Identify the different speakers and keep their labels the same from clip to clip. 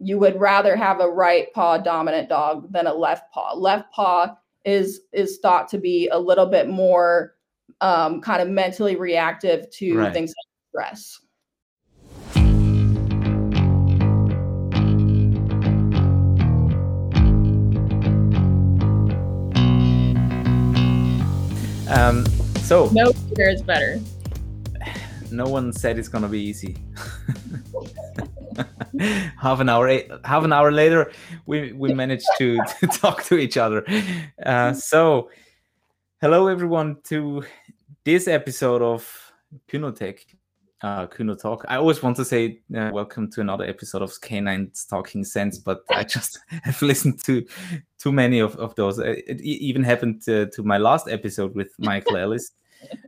Speaker 1: you would rather have a right paw dominant dog than a left paw. Left paw is is thought to be a little bit more um, kind of mentally reactive to
Speaker 2: Right.
Speaker 1: things like stress.
Speaker 2: Um, so
Speaker 1: No fear is better.
Speaker 2: no one said it's gonna be easy. half an hour, half an hour later, we we managed to, to talk to each other. Uh, so, hello everyone to this episode of Kunotech, uh, Kuno Talk. I always want to say uh, welcome to another episode of Canines Talking Sense, but I just have listened to too many of, of those. Uh, It e- even happened to, to my last episode with Michael Ellis.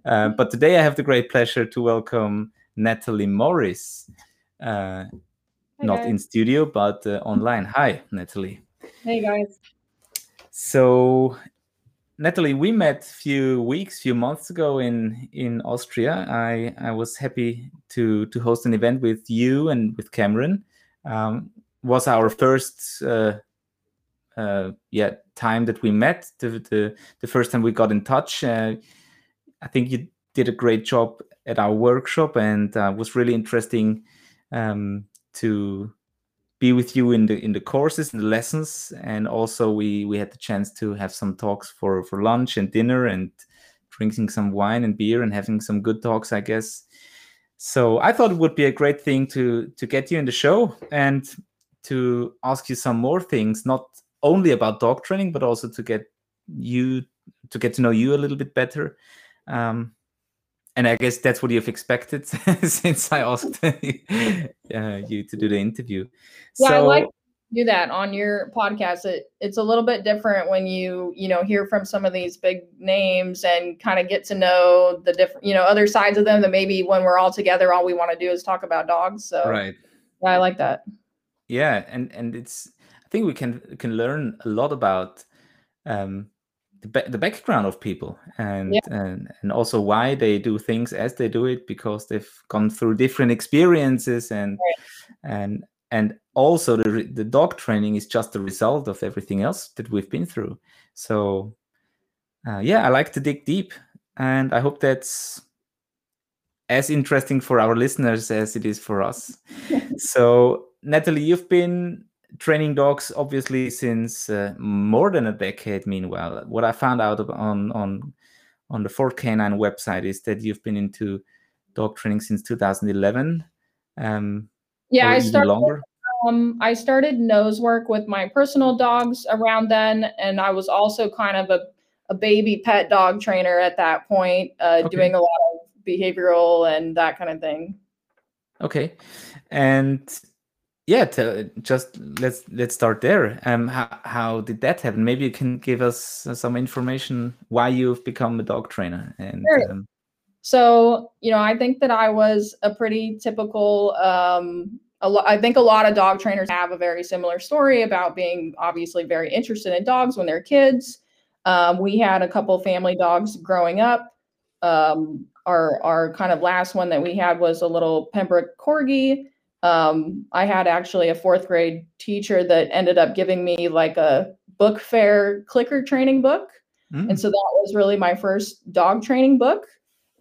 Speaker 2: Uh, but today I have the great pleasure to welcome Natalie Morris, uh, not in studio, but uh, online. Hi, Natalie.
Speaker 1: Hey guys.
Speaker 2: So, Natalie, we met a few weeks, few months ago in in Austria. I I was happy to to host an event with you and with Cameron. Um, was our first uh, uh, yeah time that we met. The, the the first time we got in touch. Uh, I think you did a great job at our workshop, and uh, was really interesting um, to be with you in the in the courses and the lessons and also we we had the chance to have some talks for for lunch and dinner and drinking some wine and beer and having some good talks i guess. So i thought it would be a great thing to to get you in the show and to ask you some more things not only about dog training but also to get you to get to know you a little bit better. Um, and I guess that's what you've expected since I asked uh, you to do the interview.
Speaker 1: Yeah, I like to do that on your podcast. It it's a little bit different when you you know hear from some of these big names and kind of get to know the different you know other sides of them. That maybe when we're all together, all we want to do is talk about dogs. So
Speaker 2: right.
Speaker 1: yeah, I like that.
Speaker 2: Yeah, and and it's I think we can can learn a lot about um, the ba- the background of people and
Speaker 1: Yeah.
Speaker 2: and and also why they do things as they do it because they've gone through different experiences and and and also the re- the dog training is just the result of everything else that we've been through. So uh, yeah, I like to dig deep, and I hope that's as interesting for our listeners as it is for us. so Natalie, you've been training dogs obviously since uh, more than a decade. Meanwhile, what I found out on on on the Ford Canine website is that you've been into dog training since 2011. Um,
Speaker 1: Yeah, I started
Speaker 2: longer.
Speaker 1: um I started nose work with my personal dogs around then, and I was also kind of a a baby pet dog trainer at that point, uh,
Speaker 2: Okay.
Speaker 1: doing a lot of behavioral and that kind of thing.
Speaker 2: Okay, and yeah, tell, just let's let's start there. Um, how how did that happen? Maybe you can give us uh, some information why you've become a dog trainer and
Speaker 1: Sure.
Speaker 2: um,
Speaker 1: So, you know, I think that I was a pretty typical. Um, a lo- I think a lot of dog trainers have a very similar story about being obviously very interested in dogs when they're kids. Um, we had a couple family dogs growing up. Um, our our kind of last one that we had was a little Pembroke Corgi. Um, I had actually a fourth grade teacher that ended up giving me like a book fair clicker training book.
Speaker 2: mm,
Speaker 1: And so that was really my first dog training book.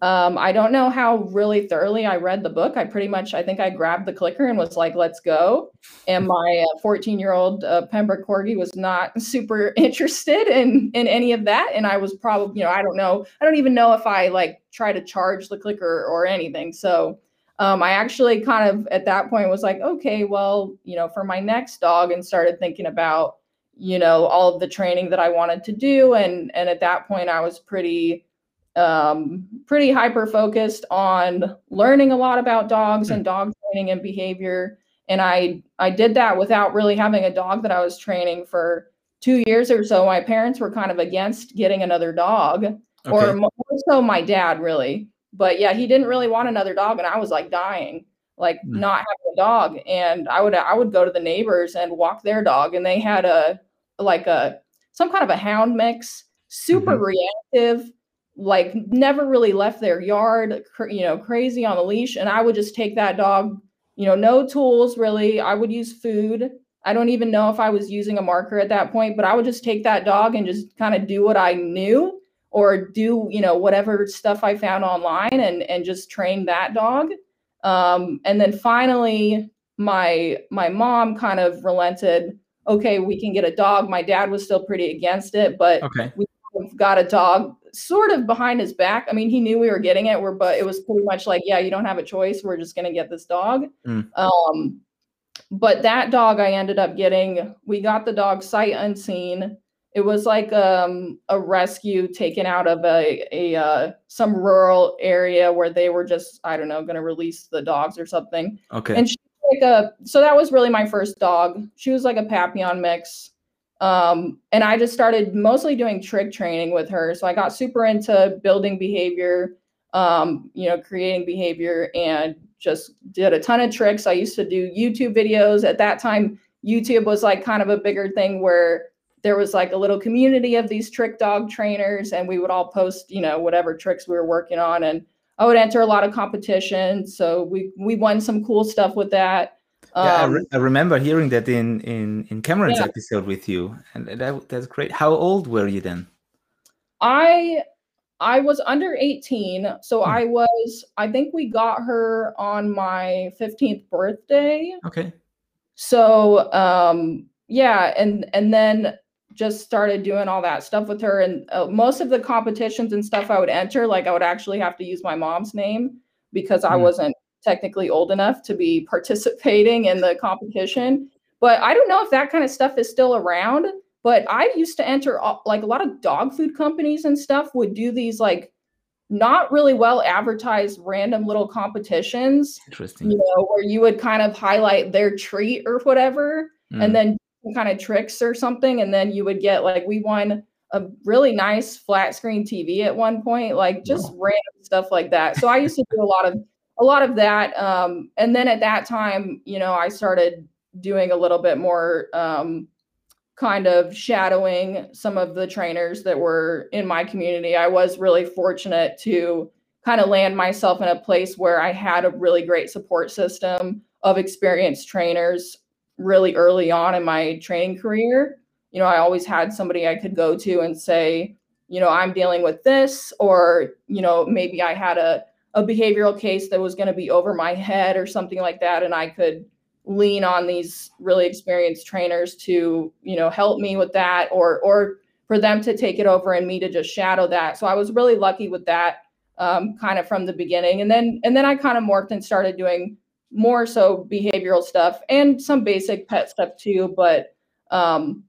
Speaker 1: Um, I don't know how really thoroughly I read the book. I pretty much, I think I grabbed the clicker and was like, let's go. And my 14 year old uh, Pembroke Corgi was not super interested in, in any of that. And I was probably, you know, I don't know. I don't even know if I like try to charge the clicker or anything. So um, I actually kind of at that point was like, okay, well, you know, for my next dog and started thinking about, you know, all of the training that I wanted to do. And, and at that point I was pretty, um, pretty hyper focused on learning a lot about dogs and dog training and behavior. And I, I did that without really having a dog that I was training for two years or so. My parents were kind of against getting another dog or more so my dad really but yeah he didn't really want another dog and i was like dying like
Speaker 2: Mm.
Speaker 1: not having a dog and i would i would go to the neighbors and walk their dog and they had a like a some kind of a hound mix super reactive like never really left their yard cr- you know crazy on the leash and i would just take that dog you know, no tools really. I would use food. I don't even know if I was using a marker at that point, but I would just take that dog and just kind of do what I knew or do, you know, whatever stuff I found online and and just train that dog. Um, and then finally my my mom kind of relented okay we can get a dog my dad was still pretty against it but
Speaker 2: okay.
Speaker 1: we got a dog sort of behind his back i mean he knew we were getting it we're but it was pretty much like yeah you don't have a choice we're just going to get this dog
Speaker 2: Mm.
Speaker 1: um but that dog i ended up getting we got the dog sight unseen it was like um, a rescue taken out of a, a uh, some rural area where they were just I don't know going to release the dogs or something.
Speaker 2: Okay.
Speaker 1: And she like a so that was really my first dog. She was like a Papillon mix. Um, and I just started mostly doing trick training with her. So I got super into building behavior, um, you know, creating behavior and just did a ton of tricks. I used to do YouTube videos. At that time, YouTube was like kind of a bigger thing where there was like a little community of these trick dog trainers and we would all post, you know, whatever tricks we were working on. And I would enter a lot of competitions. So we we won some cool stuff with that.
Speaker 2: yeah, I,
Speaker 1: Um,
Speaker 2: re- I remember hearing that in in in Cameron's
Speaker 1: Yeah.
Speaker 2: episode with you, and that that's great. How old were you then?
Speaker 1: I I was under 18, so
Speaker 2: Hmm.
Speaker 1: I was I think we got her on my 15th birthday.
Speaker 2: Okay.
Speaker 1: So um yeah, and and then just started doing all that stuff with her and uh, most of the competitions and stuff I would enter like I would actually have to use my mom's name because I
Speaker 2: Hmm.
Speaker 1: wasn't technically old enough to be participating in the competition. But I don't know if that kind of stuff is still around but I used to enter all- like a lot of dog food companies and stuff would do these like not really well advertised random little competitions,
Speaker 2: Interesting.
Speaker 1: you know, where you would kind of highlight their treat or whatever
Speaker 2: Mm.
Speaker 1: and then some kind of tricks or something and then you would get like we won a really nice flat screen TV at one point like just random stuff like that. So I used to do a lot of a lot of that um and then at that time, you know, I started doing a little bit more um kind of shadowing some of the trainers that were in my community. I was really fortunate to kind of land myself in a place where I had a really great support system of experienced trainers really early on in my training career. You know, I always had somebody I could go to and say, you know, I'm dealing with this, or, you know, maybe I had a, a behavioral case that was going to be over my head or something like that. And I could lean on these really experienced trainers to you know help me with that or or for them to take it over and me to just shadow that so i was really lucky with that um, kind of from the beginning and then and then i kind of morphed and started doing more so behavioral stuff and some basic pet stuff too but um,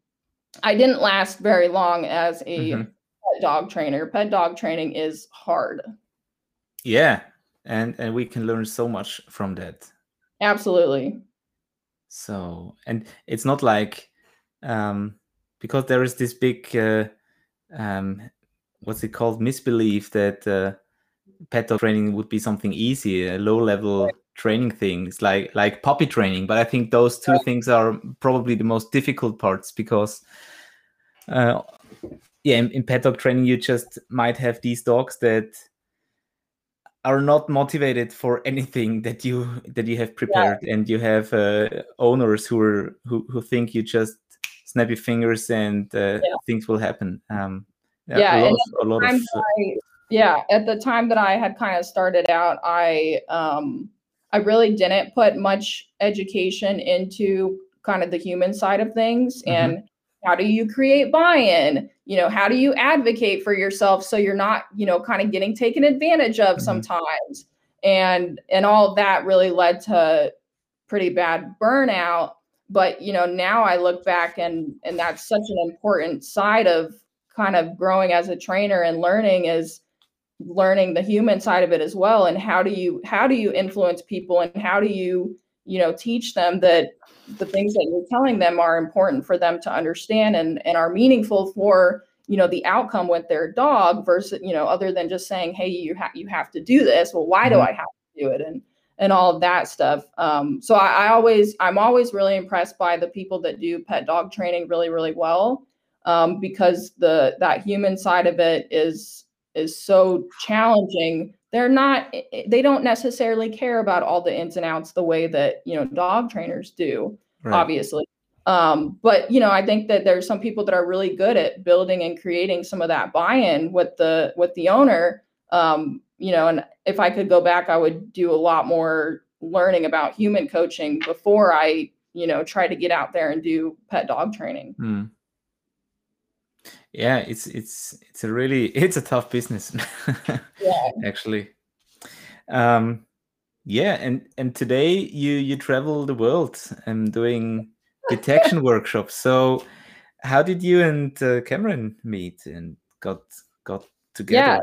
Speaker 1: i didn't last very long as a
Speaker 2: Mhm.
Speaker 1: pet dog trainer pet dog training is hard
Speaker 2: Yeah, and and we can learn so much from that.
Speaker 1: absolutely
Speaker 2: So, and it's not like um, because there is this big uh, um, what's it called misbelief that uh, pet dog training would be something easy, a low level training things like like puppy training, but I think those two things are probably the most difficult parts because. Uh, yeah, in, in pet dog training, you just might have these dogs that are not motivated for anything that you that you have prepared and you have uh, owners who are who, who think you just snap your fingers and uh,
Speaker 1: Yeah.
Speaker 2: things will happen um
Speaker 1: Yeah,
Speaker 2: a lot of, a lot of
Speaker 1: I, yeah, at the time that I had kind of started out, I um I really didn't put much education into kind of the human side of things
Speaker 2: Mhm.
Speaker 1: and how do you create buy-in? You know, how do you advocate for yourself so you're not, you know, kind of getting taken advantage of
Speaker 2: Mhm.
Speaker 1: sometimes. And and all of that really led to pretty bad burnout. But you know, now I look back and and that's such an important side of kind of growing as a trainer and learning is learning the human side of it as well and how do you how do you influence people and how do you you know teach them that the things that you're telling them are important for them to understand and and are meaningful for you know the outcome with their dog versus you know other than just saying hey you have you have to do this. Well why do
Speaker 2: Mhm.
Speaker 1: i have to do it? and and all of that stuff. Um so I, I always i'm always really impressed by the people that do pet dog training really really well um because the that human side of it is is so challenging they're not they don't necessarily care about all the ins and outs the way that you know dog trainers do right. obviously um, but you know i think that there's some people that are really good at building and creating some of that buy-in with the with the owner um, you know and if i could go back i would do a lot more learning about human coaching before i you know try to get out there and do pet dog training
Speaker 2: mm. Yeah it's it's it's a really it's a tough business yeah. actually. Um yeah and and today you you travel the world and doing detection workshops. So how did you and uh, cameron meet and got got together? Yeah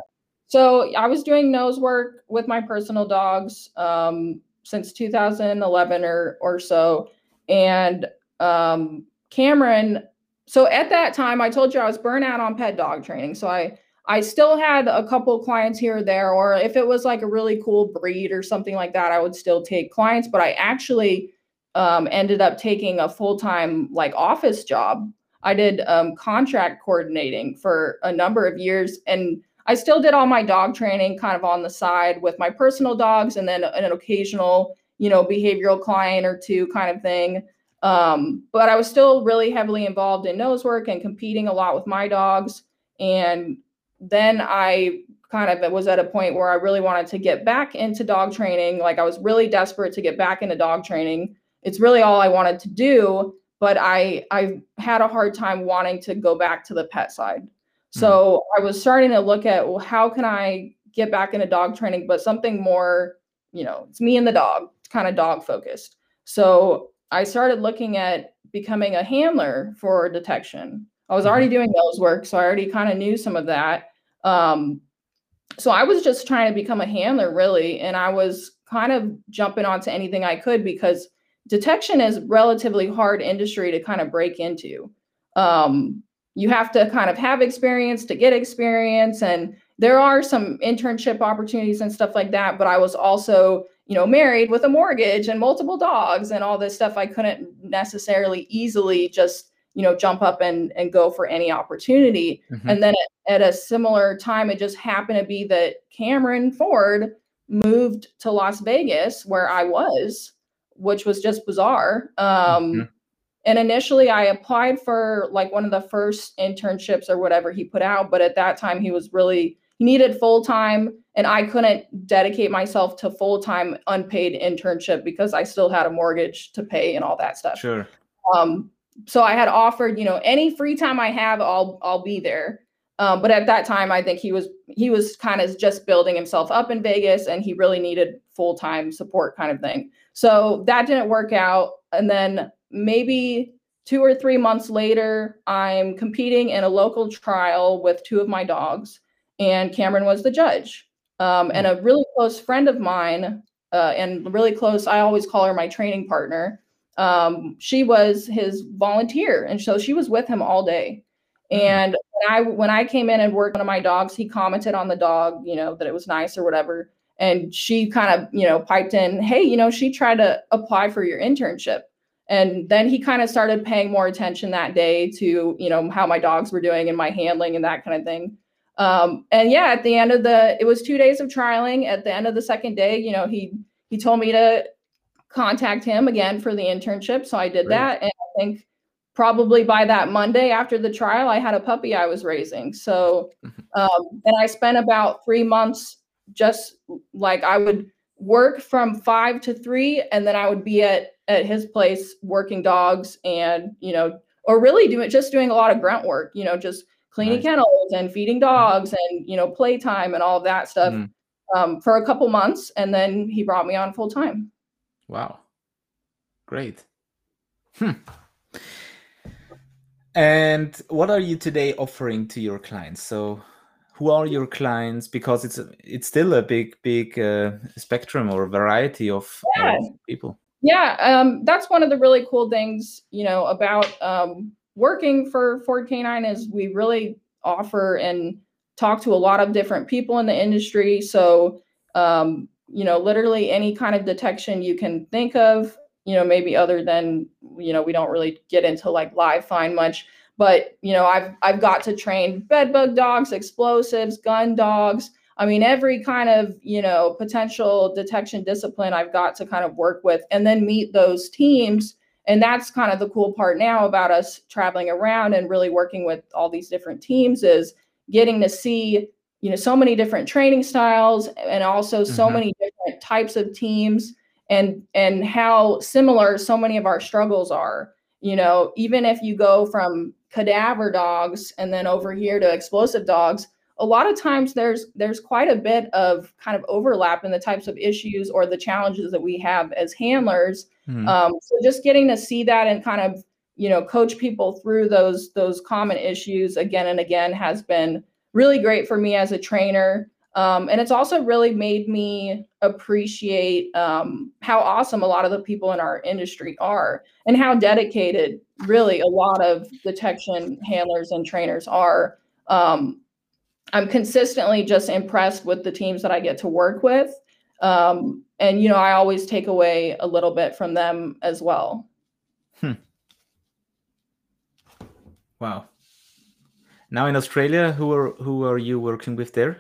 Speaker 1: so i was doing nose work with my personal dogs um since 2011 or or so. And um, Cameron, so at that time, I told you I was burnt out on pet dog training. So I I still had a couple clients here or there, or if it was like a really cool breed or something like that, I would still take clients. But I actually um, ended up taking a full time like office job. I did um, contract coordinating for a number of years, and I still did all my dog training kind of on the side with my personal dogs, and then an occasional you know, behavioral client or two kind of thing. Um, but I was still really heavily involved in nose work and competing a lot with my dogs. And then I kind of was at a point where I really wanted to get back into dog training. Like I was really desperate to get back into dog training. It's really all I wanted to do, but I I had a hard time wanting to go back to the pet side. So mm-hmm. I was starting to look at well, how can I get back into dog training, but something more, you know, it's me and the dog it's kind of dog focused. So I started looking at becoming a handler for detection. I was already mm-hmm. doing nose work, so I already kind of knew some of that. Um, so I was just trying to become a handler, really, and I was kind of jumping onto anything I could because detection is relatively hard industry to kind of break into. Um, you have to kind of have experience to get experience, and there are some internship opportunities and stuff like that. But I was also you know, married with a mortgage and multiple dogs and all this stuff, I couldn't necessarily easily just, you know, jump up and, and go for any opportunity. Mm-hmm. And then at, at, a similar time, it just happened to be that Cameron Ford moved to Las Vegas, where I was, which was just bizarre. Um, mm-hmm. And initially, I applied for like one of the first internships or whatever he put out. But at that time, he was really he needed full time, and I couldn't dedicate myself to full time unpaid internship because I still had a mortgage to pay and all that stuff.
Speaker 2: Sure.
Speaker 1: Um, so I had offered, you know, any free time I have, I'll I'll be there. Um, but at that time, I think he was he was kind of just building himself up in Vegas, and he really needed full time support, kind of thing. So that didn't work out. And then maybe two or three months later, I'm competing in a local trial with two of my dogs and Cameron was the judge. Um, and hmm. a really close friend of mine, uh, and really close, I always call her my training partner. Um, she was his volunteer, and so she was with him all day. Hmm. And when I when I came in and worked one of my dogs, he commented on the dog, you know, that it was nice or whatever. And she kind of, you know, piped in, hey, you know, she tried to apply for your internship. And then he kind of started paying more attention that day to, you know, how my dogs were doing and my handling and that kind of thing. Um, and yeah, at the end of the, it was two days of trialing. At the end of the second day, you know, he he told me to contact him again for the internship. So I did Great. that, and I think probably by that Monday after the trial, I had a puppy I was raising. So, um, and I spent about three months just like I would work from five to three, and then I would be at at his place working dogs, and you know, or really doing just doing a lot of grunt work. You know, just cleaning nice. kennels and feeding dogs and you know playtime and all of that stuff mm. um, for a couple months and then he brought me on full time
Speaker 2: wow great hmm. and what are you today offering to your clients so who are your clients because it's it's still a big big uh, spectrum or variety of yeah. uh, people
Speaker 1: yeah um, that's one of the really cool things you know about um, working for Ford Canine is we really offer and talk to a lot of different people in the industry. So, um, you know, literally any kind of detection you can think of, you know, maybe other than, you know, we don't really get into like live find much, but you know, I've I've got to train bed bug dogs, explosives, gun dogs. I mean, every kind of, you know, potential detection discipline I've got to kind of work with and then meet those teams. And that's kind of the cool part now about us traveling around and really working with all these different teams is getting to see, you know, so many different training styles and also so
Speaker 2: Mhm.
Speaker 1: many different types of teams and and how similar so many of our struggles are. You know, even if you go from cadaver dogs and then over here to explosive dogs, a lot of times there's there's quite a bit of kind of overlap in the types of issues or the challenges that we have as handlers.
Speaker 2: Mhm.
Speaker 1: Um, so just getting to see that and kind of you know coach people through those those common issues again and again has been really great for me as a trainer. Um, and it's also really made me appreciate um, how awesome a lot of the people in our industry are and how dedicated really a lot of detection handlers and trainers are. Um, I'm consistently just impressed with the teams that I get to work with. Um, and, you know, I always take away a little bit from them as well. hmm.
Speaker 2: Wow. Now in Australia, who are who are you working with there?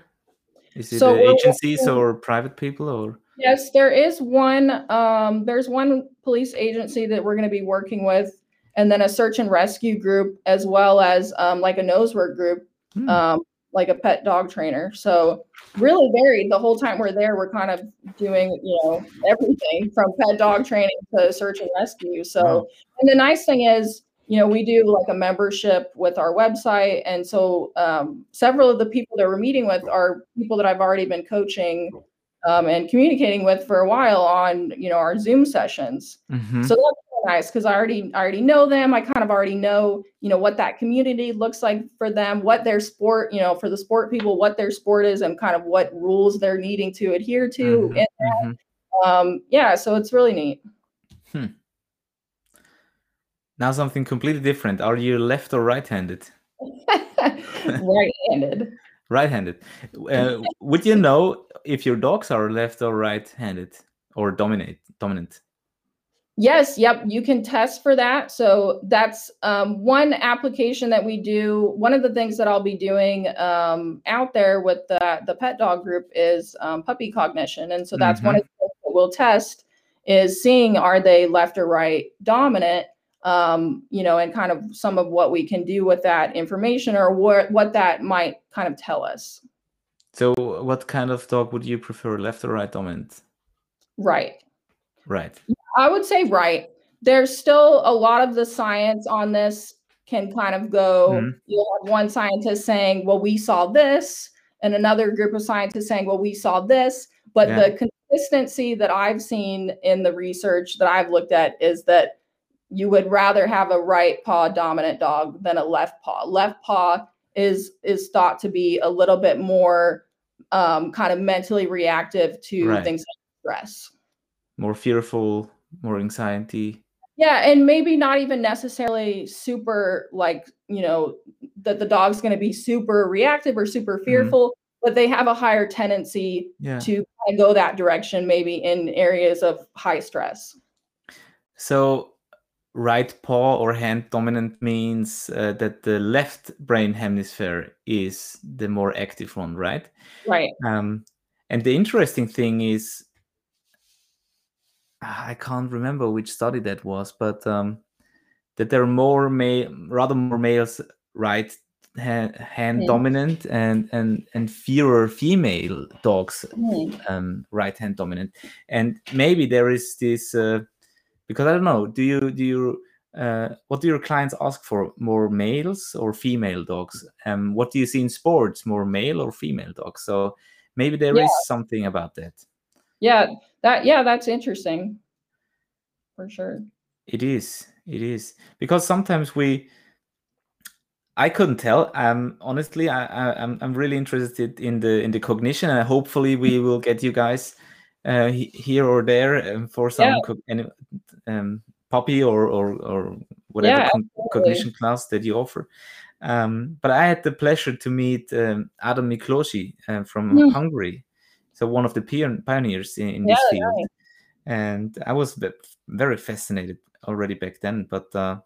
Speaker 2: Is it
Speaker 1: So
Speaker 2: agencies
Speaker 1: working-
Speaker 2: or private people or?
Speaker 1: Yes, there is one. Um, there's one police agency that we're going to be working with, and then a search and rescue group, as well as um, like a nose work group,
Speaker 2: Hmm.
Speaker 1: um, like a pet dog trainer. So really varied. The whole time we're there, we're kind of doing you know everything from pet dog training to search and rescue. So, and the nice thing is, you know, we do like a membership with our website, and so um, several of the people that we're meeting with are people that I've already been coaching um, and communicating with for a while on you know our Zoom sessions.
Speaker 2: Mhm.
Speaker 1: So that's nice because I already I already know them. I kind of already know you know what that community looks like for them, what their sport you know for the sport people, what their sport is, and kind of what rules they're needing to adhere to.
Speaker 2: Mhm,
Speaker 1: And
Speaker 2: mhm.
Speaker 1: um, yeah, so it's really neat.
Speaker 2: Now something completely different. Are you left or right-handed?
Speaker 1: Right-handed.
Speaker 2: Right-handed. Uh, would you know if your dogs are left or right-handed or dominate dominant?
Speaker 1: Yes, yep, you can test for that. So that's um, one application that we do. One of the things that I'll be doing um, out there with the, the pet dog group is um, puppy cognition. And so that's one of the things that we'll test is seeing are they left or right dominant, um, you know, and kind of some of what we can do with that information or what, what that might kind of tell us.
Speaker 2: So what kind of dog would you prefer, left or right dominant?
Speaker 1: Right.
Speaker 2: Right.
Speaker 1: I would say right. There's still a lot of the science on this can kind of go.
Speaker 2: Mhm.
Speaker 1: You'll have one scientist saying, "Well, we saw this," and another group of scientists saying, "Well, we saw this." But
Speaker 2: Yeah.
Speaker 1: the consistency that I've seen in the research that I've looked at is that you would rather have a right paw dominant dog than a left paw. Left paw is is thought to be a little bit more um, kind of mentally reactive to
Speaker 2: Right.
Speaker 1: things like stress.
Speaker 2: More fearful, more anxiety.
Speaker 1: Yeah, and maybe not even necessarily super like, you know, that the dog's going to be super reactive or super fearful, but they have a higher tendency
Speaker 2: Yeah.
Speaker 1: to go that direction maybe in areas of high stress.
Speaker 2: So right paw or hand dominant means uh, that the left brain hemisphere is the more active one, right?
Speaker 1: Right.
Speaker 2: Um, and the interesting thing is, I can't remember which study that was, but um, that there are more male, rather more males right hand, hand
Speaker 1: Hmm.
Speaker 2: dominant and and and fewer female dogs
Speaker 1: Hmm.
Speaker 2: um, right hand dominant. And maybe there is this uh, because I don't know. Do you do you uh, what do your clients ask for? More males or female dogs? Um, what do you see in sports? More male or female dogs? So maybe there is
Speaker 1: Yeah.
Speaker 2: something about that.
Speaker 1: Yeah, that yeah, that's interesting. For sure.
Speaker 2: It is. It is because sometimes we. I couldn't tell. Um, honestly, I, I, I'm I'm really interested in the in the cognition, and hopefully we will get you guys uh, here or there um, for some
Speaker 1: Yeah.
Speaker 2: co- any, um, puppy or or or whatever
Speaker 1: Yeah,
Speaker 2: con- cognition class that you offer. Um, but I had the pleasure to meet um, Adam Miklosi uh, from
Speaker 1: Hmm.
Speaker 2: Hungary, so one of the pion- pioneers in, in this
Speaker 1: Yeah,
Speaker 2: field, and I was ve- very fascinated already back then. But uh,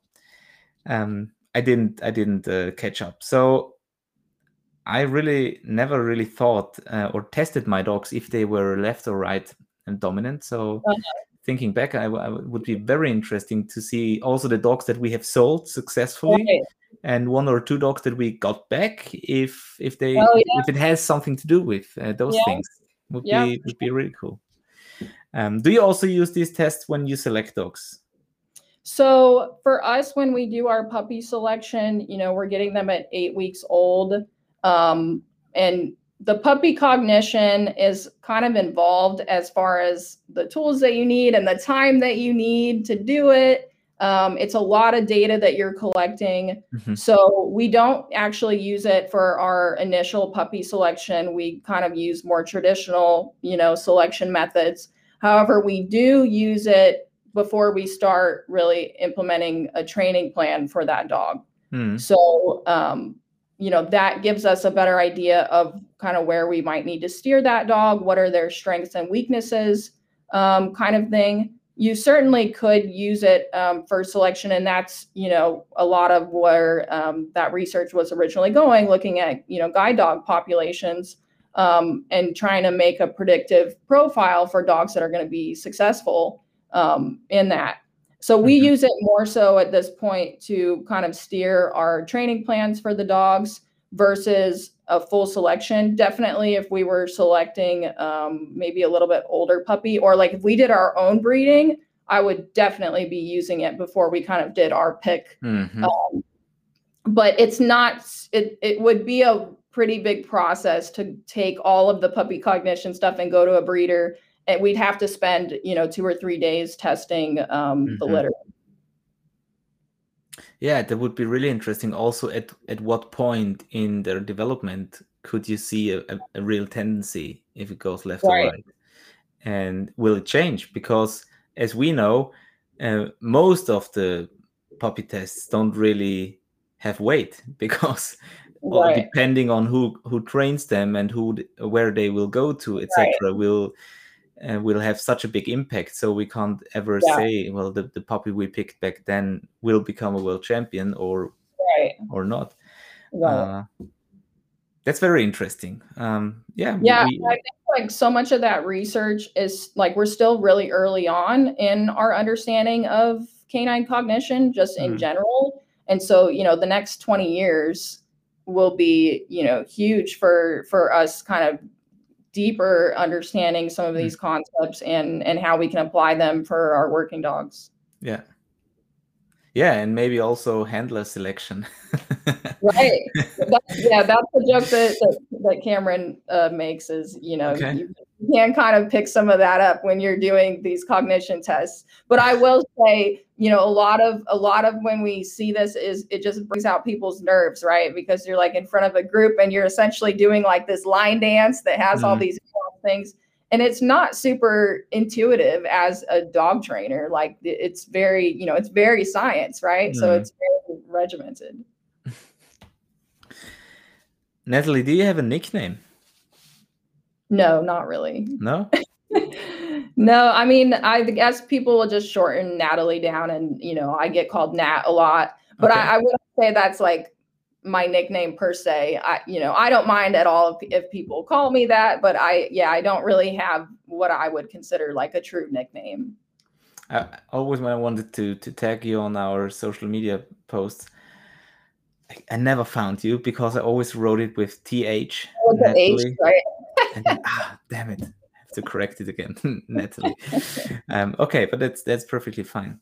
Speaker 2: um, I didn't I didn't uh, catch up. So I really never really thought uh, or tested my dogs if they were left or right and dominant. So uh-huh. thinking back, I, I, would be very interesting to see also the dogs that we have sold successfully. Okay. And one or two dogs that we got back, if if they oh, yeah. if it has something to do with uh, those yeah. things, would yeah. be would be really cool. Um, do you also use these tests when you select dogs?
Speaker 1: So for us, when we do our puppy selection, you know, we're getting them at eight weeks old. Um, and the puppy cognition is kind of involved as far as the tools that you need and the time that you need to do it. Um, it's a lot of data that you're collecting. Mm-hmm. So we don't actually use it for our initial puppy selection. We kind of use more traditional, you know, selection methods. However, we do use it before we start really implementing a training plan for that dog. Mm. So, um, you know, that gives us a better idea of kind of where we might need to steer that dog, what are their strengths and weaknesses, um, kind of thing. You certainly could use it um, for selection, and that's you know a lot of where um, that research was originally going, looking at you know guide dog populations um, and trying to make a predictive profile for dogs that are going to be successful um, in that. So we mm-hmm. use it more so at this point to kind of steer our training plans for the dogs versus a full selection. Definitely, if we were selecting um, maybe a little bit older puppy, or like if we did our own breeding, I would definitely be using it before we kind of did our pick. Mm-hmm. Um, but it's not. It it would be a pretty big process to take all of the puppy cognition stuff and go to a breeder and we'd have to spend you know two or three days testing um, mm-hmm. the litter
Speaker 2: yeah that would be really interesting also at at what point in their development could you see a, a, a real tendency if it goes left right. or right and will it change because as we know uh, most of the puppy tests don't really have weight because right. depending on who who trains them and who where they will go to etc right. will uh, will have such a big impact. So we can't ever yeah. say, well, the, the puppy we picked back then will become a world champion or right. or not. Right. Uh, that's very interesting. Um, yeah.
Speaker 1: Yeah. We, I think like so much of that research is like we're still really early on in our understanding of canine cognition, just in mm. general. And so, you know, the next 20 years will be, you know, huge for for us kind of deeper understanding some of mm. these concepts and and how we can apply them for our working dogs
Speaker 2: yeah yeah and maybe also handler selection.
Speaker 1: Right. That's, yeah that's the joke that that, that cameron uh, makes is you know okay. you, you can kind of pick some of that up when you're doing these cognition tests. But i will say you know a lot of a lot of when we see this is it just brings out people's nerves right? Because you're like in front of a group and you're essentially doing like this line dance that has mm-hmm. all these things and it's not super intuitive as a dog trainer like it's very you know it's very science right? Mm-hmm. so it's very regimented.
Speaker 2: Natalie do you have a nickname?
Speaker 1: No not really.
Speaker 2: No?
Speaker 1: No i mean i guess people will just shorten natalie down and you know i get called nat a lot. But okay. I, I wouldn't say that's like my nickname per se. I, you know, I don't mind at all if, if, people call me that, but I, yeah, I don't really have what I would consider like a true nickname.
Speaker 2: I always when I wanted to to tag you on our social media posts, I, I never found you because I always wrote it with th.
Speaker 1: Oh, H, right?
Speaker 2: and then, ah, damn it! I have to correct it again, Natalie. um, okay, but that's that's perfectly fine.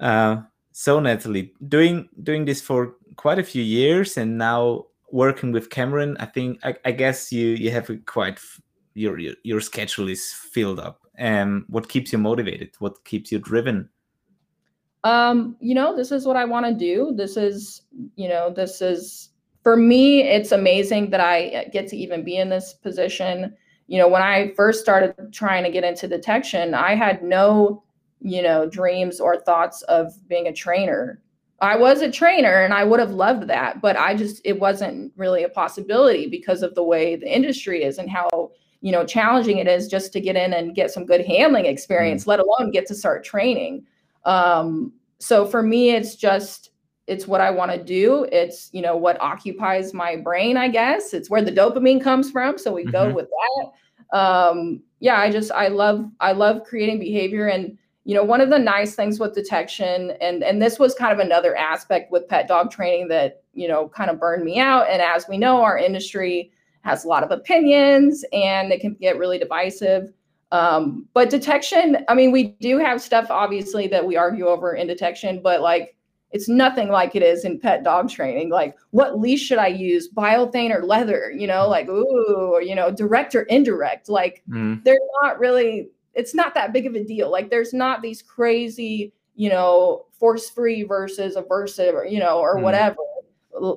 Speaker 2: Uh, so Natalie, doing doing this for quite a few years, and now working with Cameron, I think I, I guess you you have quite your, your your schedule is filled up. And um, what keeps you motivated? What keeps you driven?
Speaker 1: Um, you know, this is what I want to do. This is, you know, this is for me. It's amazing that I get to even be in this position. You know, when I first started trying to get into detection, I had no you know, dreams or thoughts of being a trainer. I was a trainer and I would have loved that, but I just, it wasn't really a possibility because of the way the industry is and how, you know, challenging it is just to get in and get some good handling experience, mm let alone get to start training. Um, so for me, it's just, it's what I want to do. It's, you know, what occupies my brain, I guess. It's where the dopamine comes from. So we mm-hmm. go with that. Um, yeah, I just I love I love creating behavior and you know one of the nice things with detection and and this was kind of another aspect with pet dog training that you know kind of burned me out. And as we know our industry has a lot of opinions and it can get really divisive. Um, but detection i mean we do have stuff obviously that we argue over in detection but like it's nothing like it is in pet dog training. Like what leash should i use? Biothane or leather? You know like ooh you know direct or indirect? Like mm. they're not really it's not that big of a deal. Like there's not these crazy, you know, force free versus aversive or, you know, or mm. whatever.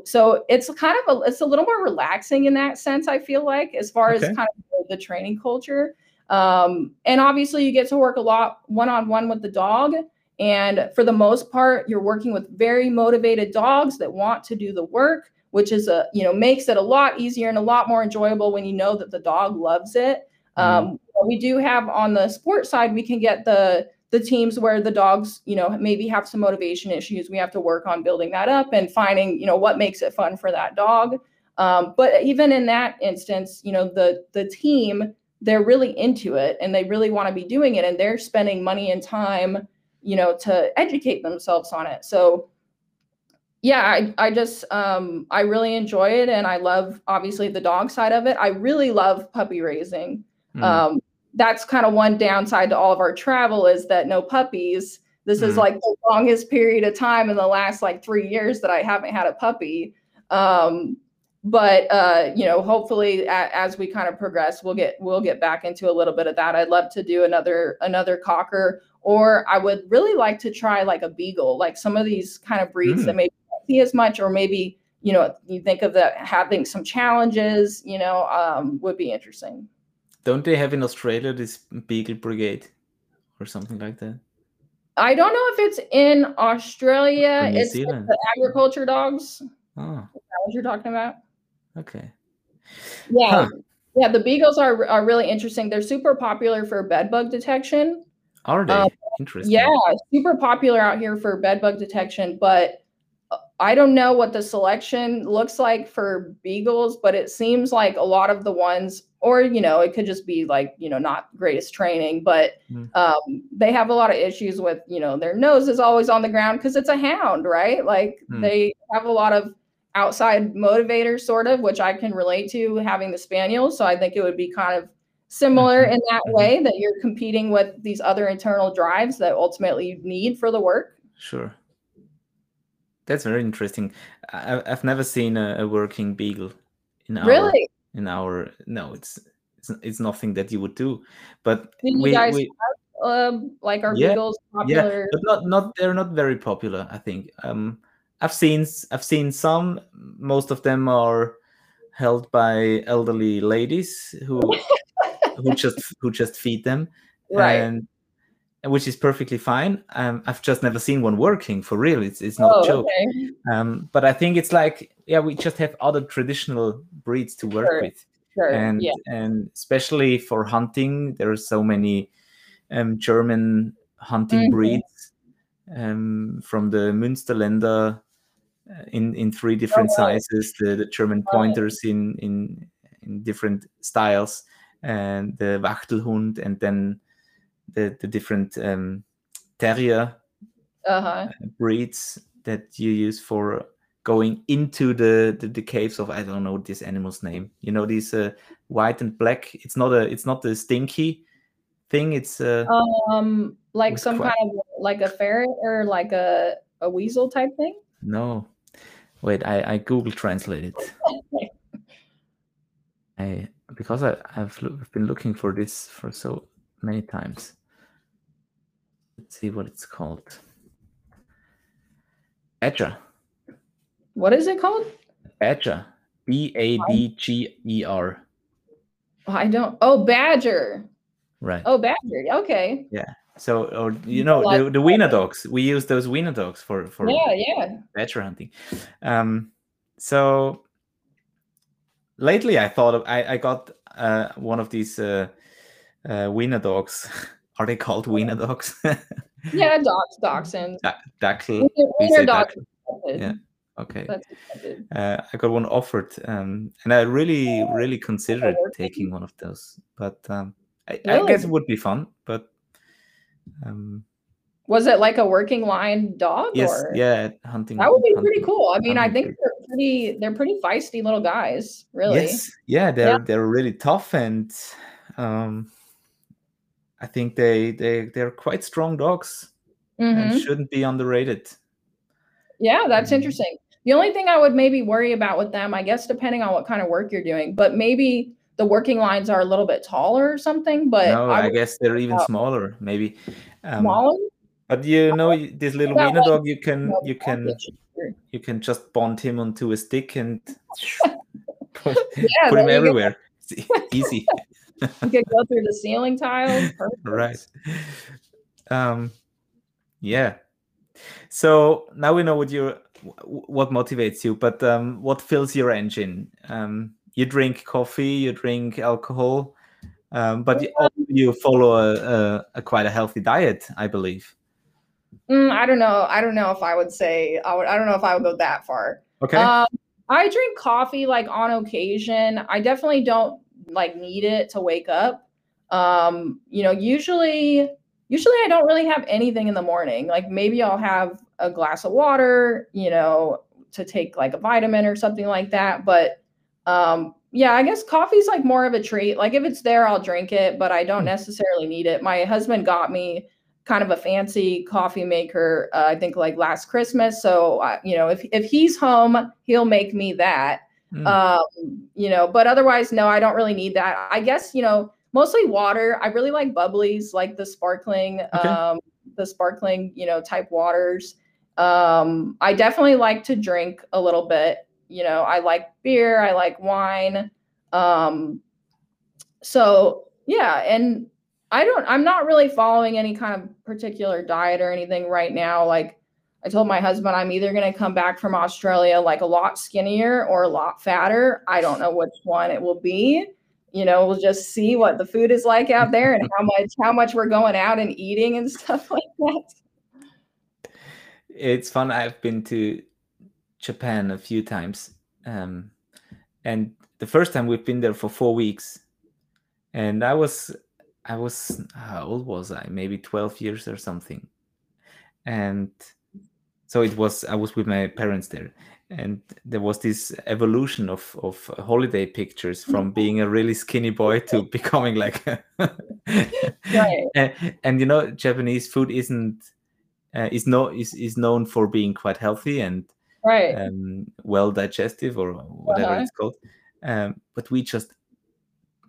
Speaker 1: So it's kind of a, it's a little more relaxing in that sense. I feel like as far okay. as kind of the training culture. Um, and obviously you get to work a lot one-on-one with the dog. And for the most part, you're working with very motivated dogs that want to do the work, which is a, you know, makes it a lot easier and a lot more enjoyable when you know that the dog loves it. Mm-hmm. Um, we do have on the sports side, we can get the the teams where the dogs, you know, maybe have some motivation issues. We have to work on building that up and finding, you know, what makes it fun for that dog. Um, but even in that instance, you know, the the team they're really into it and they really want to be doing it and they're spending money and time, you know, to educate themselves on it. So yeah, I, I just um, I really enjoy it and I love obviously the dog side of it. I really love puppy raising. Mm. Um, that's kind of one downside to all of our travel is that no puppies. This mm. is like the longest period of time in the last like three years that I haven't had a puppy. Um, but uh, you know, hopefully, a- as we kind of progress, we'll get we'll get back into a little bit of that. I'd love to do another another cocker, or I would really like to try like a beagle, like some of these kind of breeds mm. that maybe see as much, or maybe you know, you think of that having some challenges, you know, um, would be interesting.
Speaker 2: Don't they have in Australia this Beagle Brigade or something like that?
Speaker 1: I don't know if it's in Australia. It's the agriculture dogs. Oh. Is that what you're talking about?
Speaker 2: Okay.
Speaker 1: Yeah. Huh. Yeah, the beagles are, are really interesting. They're super popular for bed bug detection.
Speaker 2: Are they? Um, interesting.
Speaker 1: Yeah, super popular out here for bed bug detection, but I don't know what the selection looks like for beagles, but it seems like a lot of the ones, or you know, it could just be like you know not greatest training, but mm. um, they have a lot of issues with you know their nose is always on the ground because it's a hound, right? Like mm. they have a lot of outside motivators, sort of, which I can relate to having the spaniel. So I think it would be kind of similar mm-hmm. in that mm-hmm. way that you're competing with these other internal drives that ultimately you need for the work.
Speaker 2: Sure. That's very interesting. I, have never seen a, a, working beagle in our
Speaker 1: really
Speaker 2: in our no. It's it's, it's nothing that you would do. But
Speaker 1: Did we, guys we, have, um, like our yeah, beagles popular?
Speaker 2: Yeah, but not not they're not very popular. I think. Um, I've seen I've seen some. Most of them are held by elderly ladies who who just who just feed them.
Speaker 1: Right. And
Speaker 2: which is perfectly fine. Um, I've just never seen one working for real. It's it's not oh, a joke. Okay. Um, but I think it's like yeah, we just have other traditional breeds to work
Speaker 1: sure.
Speaker 2: with,
Speaker 1: sure.
Speaker 2: and
Speaker 1: yeah.
Speaker 2: and especially for hunting, there are so many um, German hunting mm-hmm. breeds um, from the Münsterländer uh, in in three different oh, sizes. The, the German pointers in in in different styles, and the Wachtelhund, and then the the different um, terrier
Speaker 1: uh-huh. Uh,
Speaker 2: breeds that you use for going into the, the, the caves of I don't know this animal's name. You know these uh, white and black. It's not a it's not a stinky thing. It's uh,
Speaker 1: um like some quite... kind of like a ferret or like a a weasel type thing.
Speaker 2: No, wait. I I Google translated. I because I I've, I've been looking for this for so many times. Let's see what it's called. Badger.
Speaker 1: What is it called?
Speaker 2: Badger. B A D G E R.
Speaker 1: I don't. Oh, Badger.
Speaker 2: Right.
Speaker 1: Oh, Badger. Okay.
Speaker 2: Yeah. So, or you know, the, the wiener dogs. We use those wiener dogs for for
Speaker 1: yeah, yeah,
Speaker 2: badger hunting. Um, so lately, I thought of, I I got uh, one of these uh, uh, wiener dogs Are they called wiener dogs?
Speaker 1: yeah, dogs, dachshunds.
Speaker 2: Da- Dachshund.
Speaker 1: Wiener, wiener dogs.
Speaker 2: yeah. Okay. Uh, I got one offered, um, and I really, really considered taking one of those, but um, I, really? I, guess it would be fun. But um,
Speaker 1: was it like a working line dog?
Speaker 2: Yes. Or? Yeah. Hunting.
Speaker 1: That would be
Speaker 2: hunting,
Speaker 1: pretty cool. I mean, I think they're pretty. They're pretty feisty little guys. Really.
Speaker 2: Yes. Yeah. They're yeah. they're really tough, and um, I think they they they're quite strong dogs, mm-hmm. and shouldn't be underrated.
Speaker 1: Yeah, that's um, interesting. The only thing I would maybe worry about with them, I guess, depending on what kind of work you're doing, but maybe the working lines are a little bit taller or something. But
Speaker 2: no, I, I guess they're even smaller, maybe. Um, smaller. But you know, this little wiener dog, you can you can you can just bond him onto a stick and put, yeah, put him everywhere. Easy.
Speaker 1: You can go through the ceiling tiles.
Speaker 2: Perfect. Right. Um. Yeah. So now we know what you what motivates you, but um, what fills your engine? Um, you drink coffee, you drink alcohol, um, but you, you follow a, a, a, quite a healthy diet, I believe.
Speaker 1: Mm, I don't know. I don't know if I would say I would. I don't know if I would go that far.
Speaker 2: Okay. Um,
Speaker 1: I drink coffee like on occasion. I definitely don't like need it to wake up. Um, you know, usually usually I don't really have anything in the morning. Like maybe I'll have a glass of water, you know, to take like a vitamin or something like that. But um, yeah, I guess coffee's like more of a treat. Like if it's there, I'll drink it, but I don't hmm. necessarily need it. My husband got me kind of a fancy coffee maker, uh, I think like last Christmas. So, you know, if, if he's home, he'll make me that. Mm. Um, you know, but otherwise, no, I don't really need that. I guess, you know, mostly water. I really like bubblies, like the sparkling, okay. um, the sparkling, you know, type waters. Um, I definitely like to drink a little bit. You know, I like beer, I like wine. Um, so yeah, and I don't, I'm not really following any kind of particular diet or anything right now. Like I told my husband, I'm either going to come back from Australia like a lot skinnier or a lot fatter. I don't know which one it will be. You know we'll just see what the food is like out there and how much how much we're going out and eating and stuff like that.
Speaker 2: It's fun. I've been to japan a few times um, and the first time we've been there for four weeks and i was i was how old was i? Maybe 12 years or something. And so it was i was with my parents there and there was this evolution of of holiday pictures from mm-hmm. being a really skinny boy to becoming like right. and, and, you know japanese food isn't uh, is no is, is known for being quite healthy and
Speaker 1: right
Speaker 2: um, well digestive or whatever uh-huh. it's called um, but we just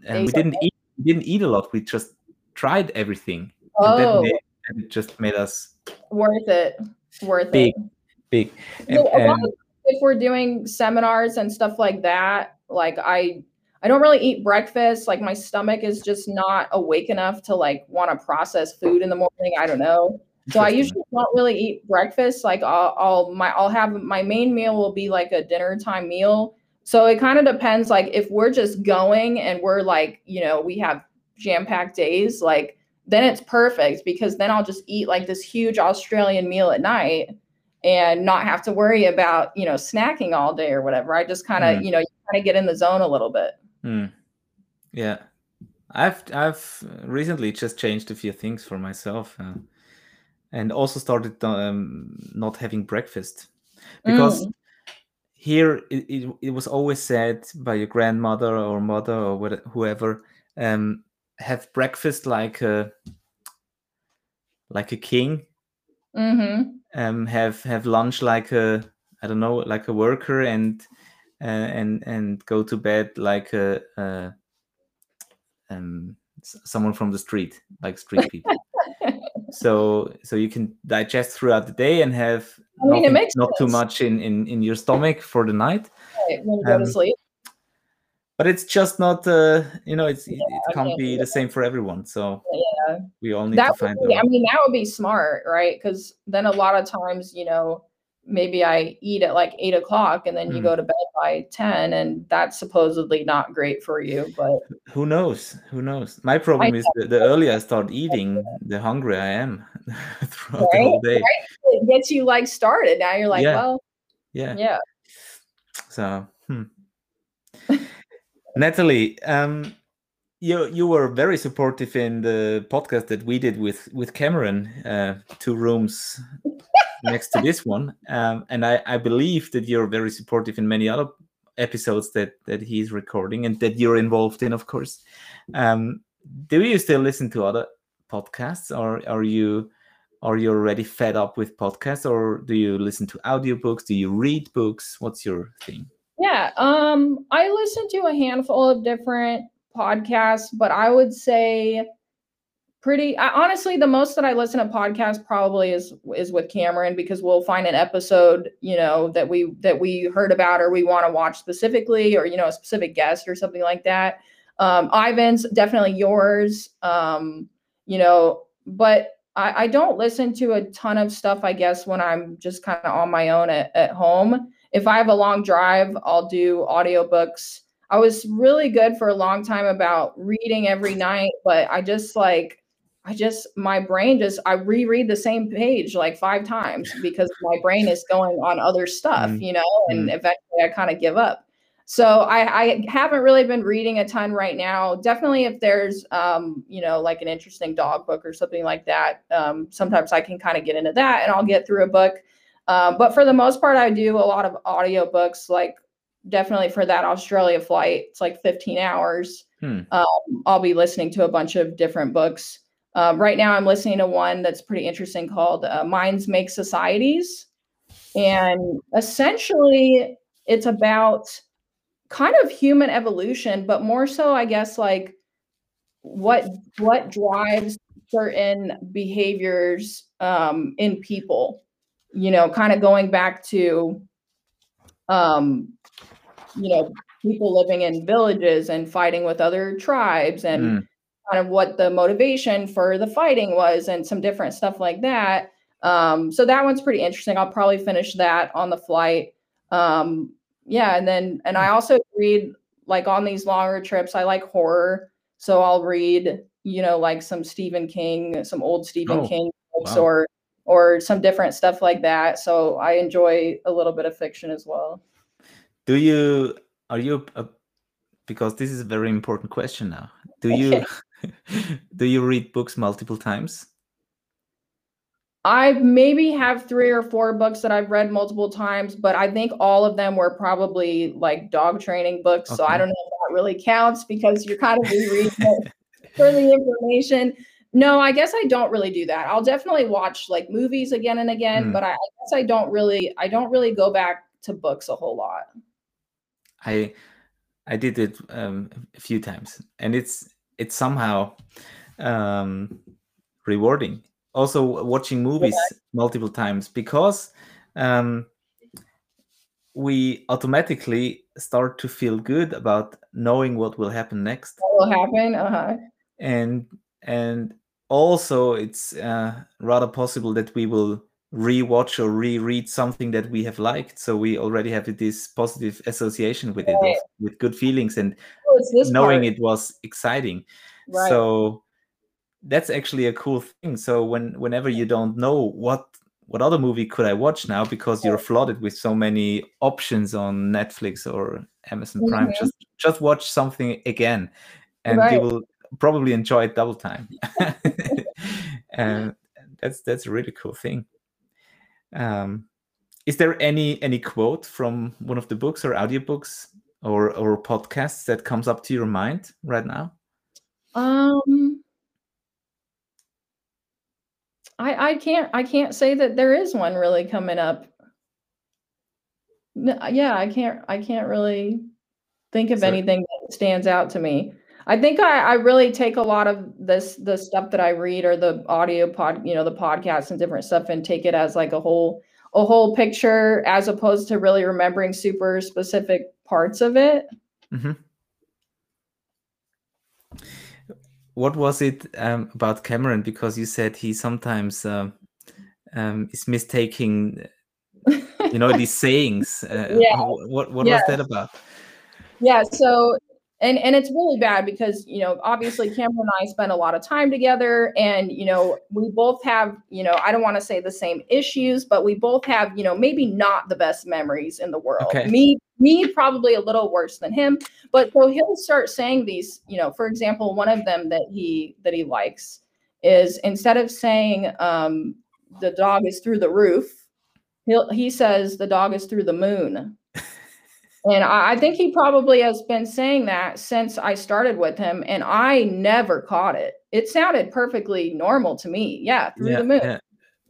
Speaker 2: um, we didn't eat we didn't eat a lot we just tried everything
Speaker 1: oh. and, that
Speaker 2: made, and it just made us
Speaker 1: worth it worth
Speaker 2: big
Speaker 1: it
Speaker 2: big
Speaker 1: and, and, if we're doing seminars and stuff like that, like I I don't really eat breakfast. Like my stomach is just not awake enough to like want to process food in the morning. I don't know. So I usually don't really eat breakfast. Like I'll, I'll my I'll have my main meal will be like a dinner time meal. So it kind of depends. Like if we're just going and we're like you know we have jam packed days, like then it's perfect because then I'll just eat like this huge Australian meal at night and not have to worry about you know snacking all day or whatever i just kind of mm. you know you kind of get in the zone a little bit
Speaker 2: mm. yeah i've i've recently just changed a few things for myself uh, and also started um, not having breakfast because mm. here it, it, it, was always said by your grandmother or mother or whatever, whoever um, have breakfast like a like a king
Speaker 1: mm-hmm
Speaker 2: um, have have lunch like a I don't know like a worker and uh, and and go to bed like a, a um, someone from the street like street people. so so you can digest throughout the day and have
Speaker 1: I mean,
Speaker 2: nothing, not too much in, in in your stomach for the night.
Speaker 1: Right, when you go um, to sleep.
Speaker 2: But it's just not, uh, you know, it's yeah, it can't be the same for everyone. So
Speaker 1: yeah,
Speaker 2: we all need
Speaker 1: that
Speaker 2: to find.
Speaker 1: Be, I mean, that would be smart, right? Because then a lot of times, you know, maybe I eat at like eight o'clock and then you mm. go to bed by 10 and that's supposedly not great for you. But
Speaker 2: who knows? Who knows? My problem I is the, the, earlier I start eating, the hungrier I am throughout right? the whole day.
Speaker 1: Right? It gets you like started. Now you're like, yeah. well,
Speaker 2: Yeah.
Speaker 1: Yeah.
Speaker 2: So, hmm. Nathalie, um, you you were very supportive in the podcast that we did with with Cameron, uh, two rooms next to this one, um, and I I believe that you're very supportive in many other episodes that that he's recording and that you're involved in, of course. Um, do you still listen to other podcasts, or are you are you already fed up with podcasts, or do you listen to audiobooks? Do you read books? What's your thing?
Speaker 1: Yeah, um, I listen to a handful of different podcasts, but I would say pretty I, honestly the most that I listen to podcasts probably is is with Cameron because we'll find an episode, you know, that we that we heard about or we want to watch specifically or you know a specific guest or something like that. Um, Ivan's definitely yours. Um, you know, but I, I don't listen to a ton of stuff, I guess, when I'm just kind of on my own at, at home. If I have a long drive, I'll do audiobooks. I was really good for a long time about reading every night, but I just like I just my brain just I reread the same page like five times because my brain is going on other stuff,
Speaker 2: Mm.
Speaker 1: you know, and
Speaker 2: Mm.
Speaker 1: eventually I kind of give up. So I, I haven't really been reading a ton right now. Definitely if there's um, you know, like an interesting dog book or something like that, um, sometimes I can kind of get into that and I'll get through a book. Um, but for the most part, I do a lot of audiobooks, like definitely for that Australia flight. It's like 15 hours.
Speaker 2: Hmm.
Speaker 1: Um, I'll be listening to a bunch of different books. Um, right now, I'm listening to one that's pretty interesting called uh, Minds Make Societies. And essentially, it's about kind of human evolution, but more so, I guess, like what what drives certain behaviors um, in people. You know, kind of going back to, um, you know, people living in villages and fighting with other tribes and
Speaker 2: Mm.
Speaker 1: kind of what the motivation for the fighting was and some different stuff like that. Um, so that one's pretty interesting. I'll probably finish that on the flight. Um, yeah, and then and I also read like on these longer trips, I like horror. So I'll read, you know, like some Stephen King, some old Stephen
Speaker 2: Oh,
Speaker 1: King books
Speaker 2: wow.
Speaker 1: or or some different stuff like that. So I enjoy a little bit of fiction as well.
Speaker 2: Do you are you a, because this is a very important question now. Do you do you read books multiple times?
Speaker 1: I maybe have three or four books that I've read multiple times, but I think all of them were probably like dog training books. So I don't know if that really counts because you're kind of rereading it for the information. No, I guess I don't really do that. I'll definitely watch like movies again and again,
Speaker 2: Hmm.
Speaker 1: but I, I guess I don't really I don't really go back to books a whole lot.
Speaker 2: I I did it um, a few times, and it's it's somehow um, rewarding. Also, watching movies multiple times because um, we automatically start to feel good about knowing what will happen next,
Speaker 1: What will happen? Uh-huh.
Speaker 2: and and also it's uh, rather possible that we will rewatch or reread something that we have liked so we already have this positive association with it with good feelings and
Speaker 1: Oh,
Speaker 2: knowing
Speaker 1: part.
Speaker 2: it was exciting
Speaker 1: Right.
Speaker 2: so that's actually a cool thing so when whenever you don't know what what other movie could i watch now because you're flooded with so many options on netflix or amazon prime
Speaker 1: Mhm.
Speaker 2: just just watch something again and you will probably enjoy it double time and that's that's a really cool thing um is there any any quote from one of the books or audiobooks or or podcasts that comes up to your mind right now
Speaker 1: Um, I I can't I can't say that there is one really coming up. N- Yeah, I can't I can't really think of
Speaker 2: So-
Speaker 1: anything that stands out to me. I think I, I really take a lot of this the stuff that I read or the audio pod, you know, the podcasts and different stuff and take it as like a whole a whole picture as opposed to really remembering super specific parts of it.
Speaker 2: Mhm. What was it um, about Cameron? Because you said he sometimes um, um, is mistaking, you know, these sayings. Uh,
Speaker 1: Yeah.
Speaker 2: What what was that about?
Speaker 1: Yeah, so and and it's really bad because you know obviously Cameron and I spend a lot of time together and you know we both have you know I don't want to say the same issues but we both have you know maybe not the best memories in the world okay. me me probably a little worse than him but so he'll start saying these you know for example one of them that he that he likes is instead of saying um, the dog is through the roof he he says the dog is through the moon and I, I think he probably has been saying that since I started with him, and I never caught it. It sounded perfectly normal to me. Yeah, through yeah, the moon. Yeah.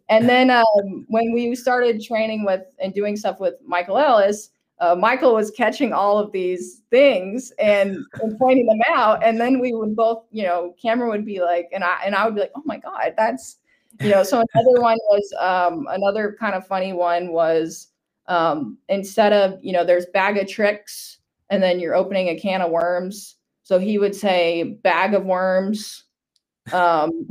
Speaker 1: And then um, when we started training with and doing stuff with Michael Ellis, uh, Michael was catching all of these things and, and, pointing them out. And then we would both, you know, Cameron would be like, and I and I would be like, oh my god, that's, you know. So another one was um, another kind of funny one was um, instead of you know there's bag of tricks and then you're opening a can of worms. So he would say bag of worms. Um,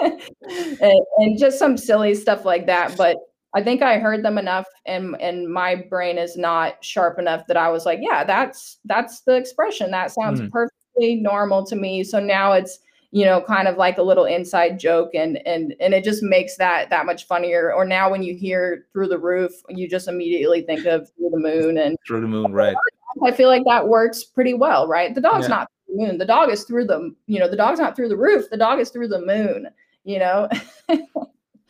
Speaker 1: and, and, just some silly stuff like that but i think i heard them enough and and my brain is not sharp enough that i was like yeah that's that's the expression. That sounds mm. perfectly normal to me. So now it's you know kind of like a little inside joke and and and it just makes that that much funnier. Or now when you hear through the roof you just immediately think of through the moon and
Speaker 2: through the moon right.
Speaker 1: I feel like that works pretty well right? The dog's yeah. not the moon. The dog is through the you know the dog's not through the roof. The dog is through the moon you know?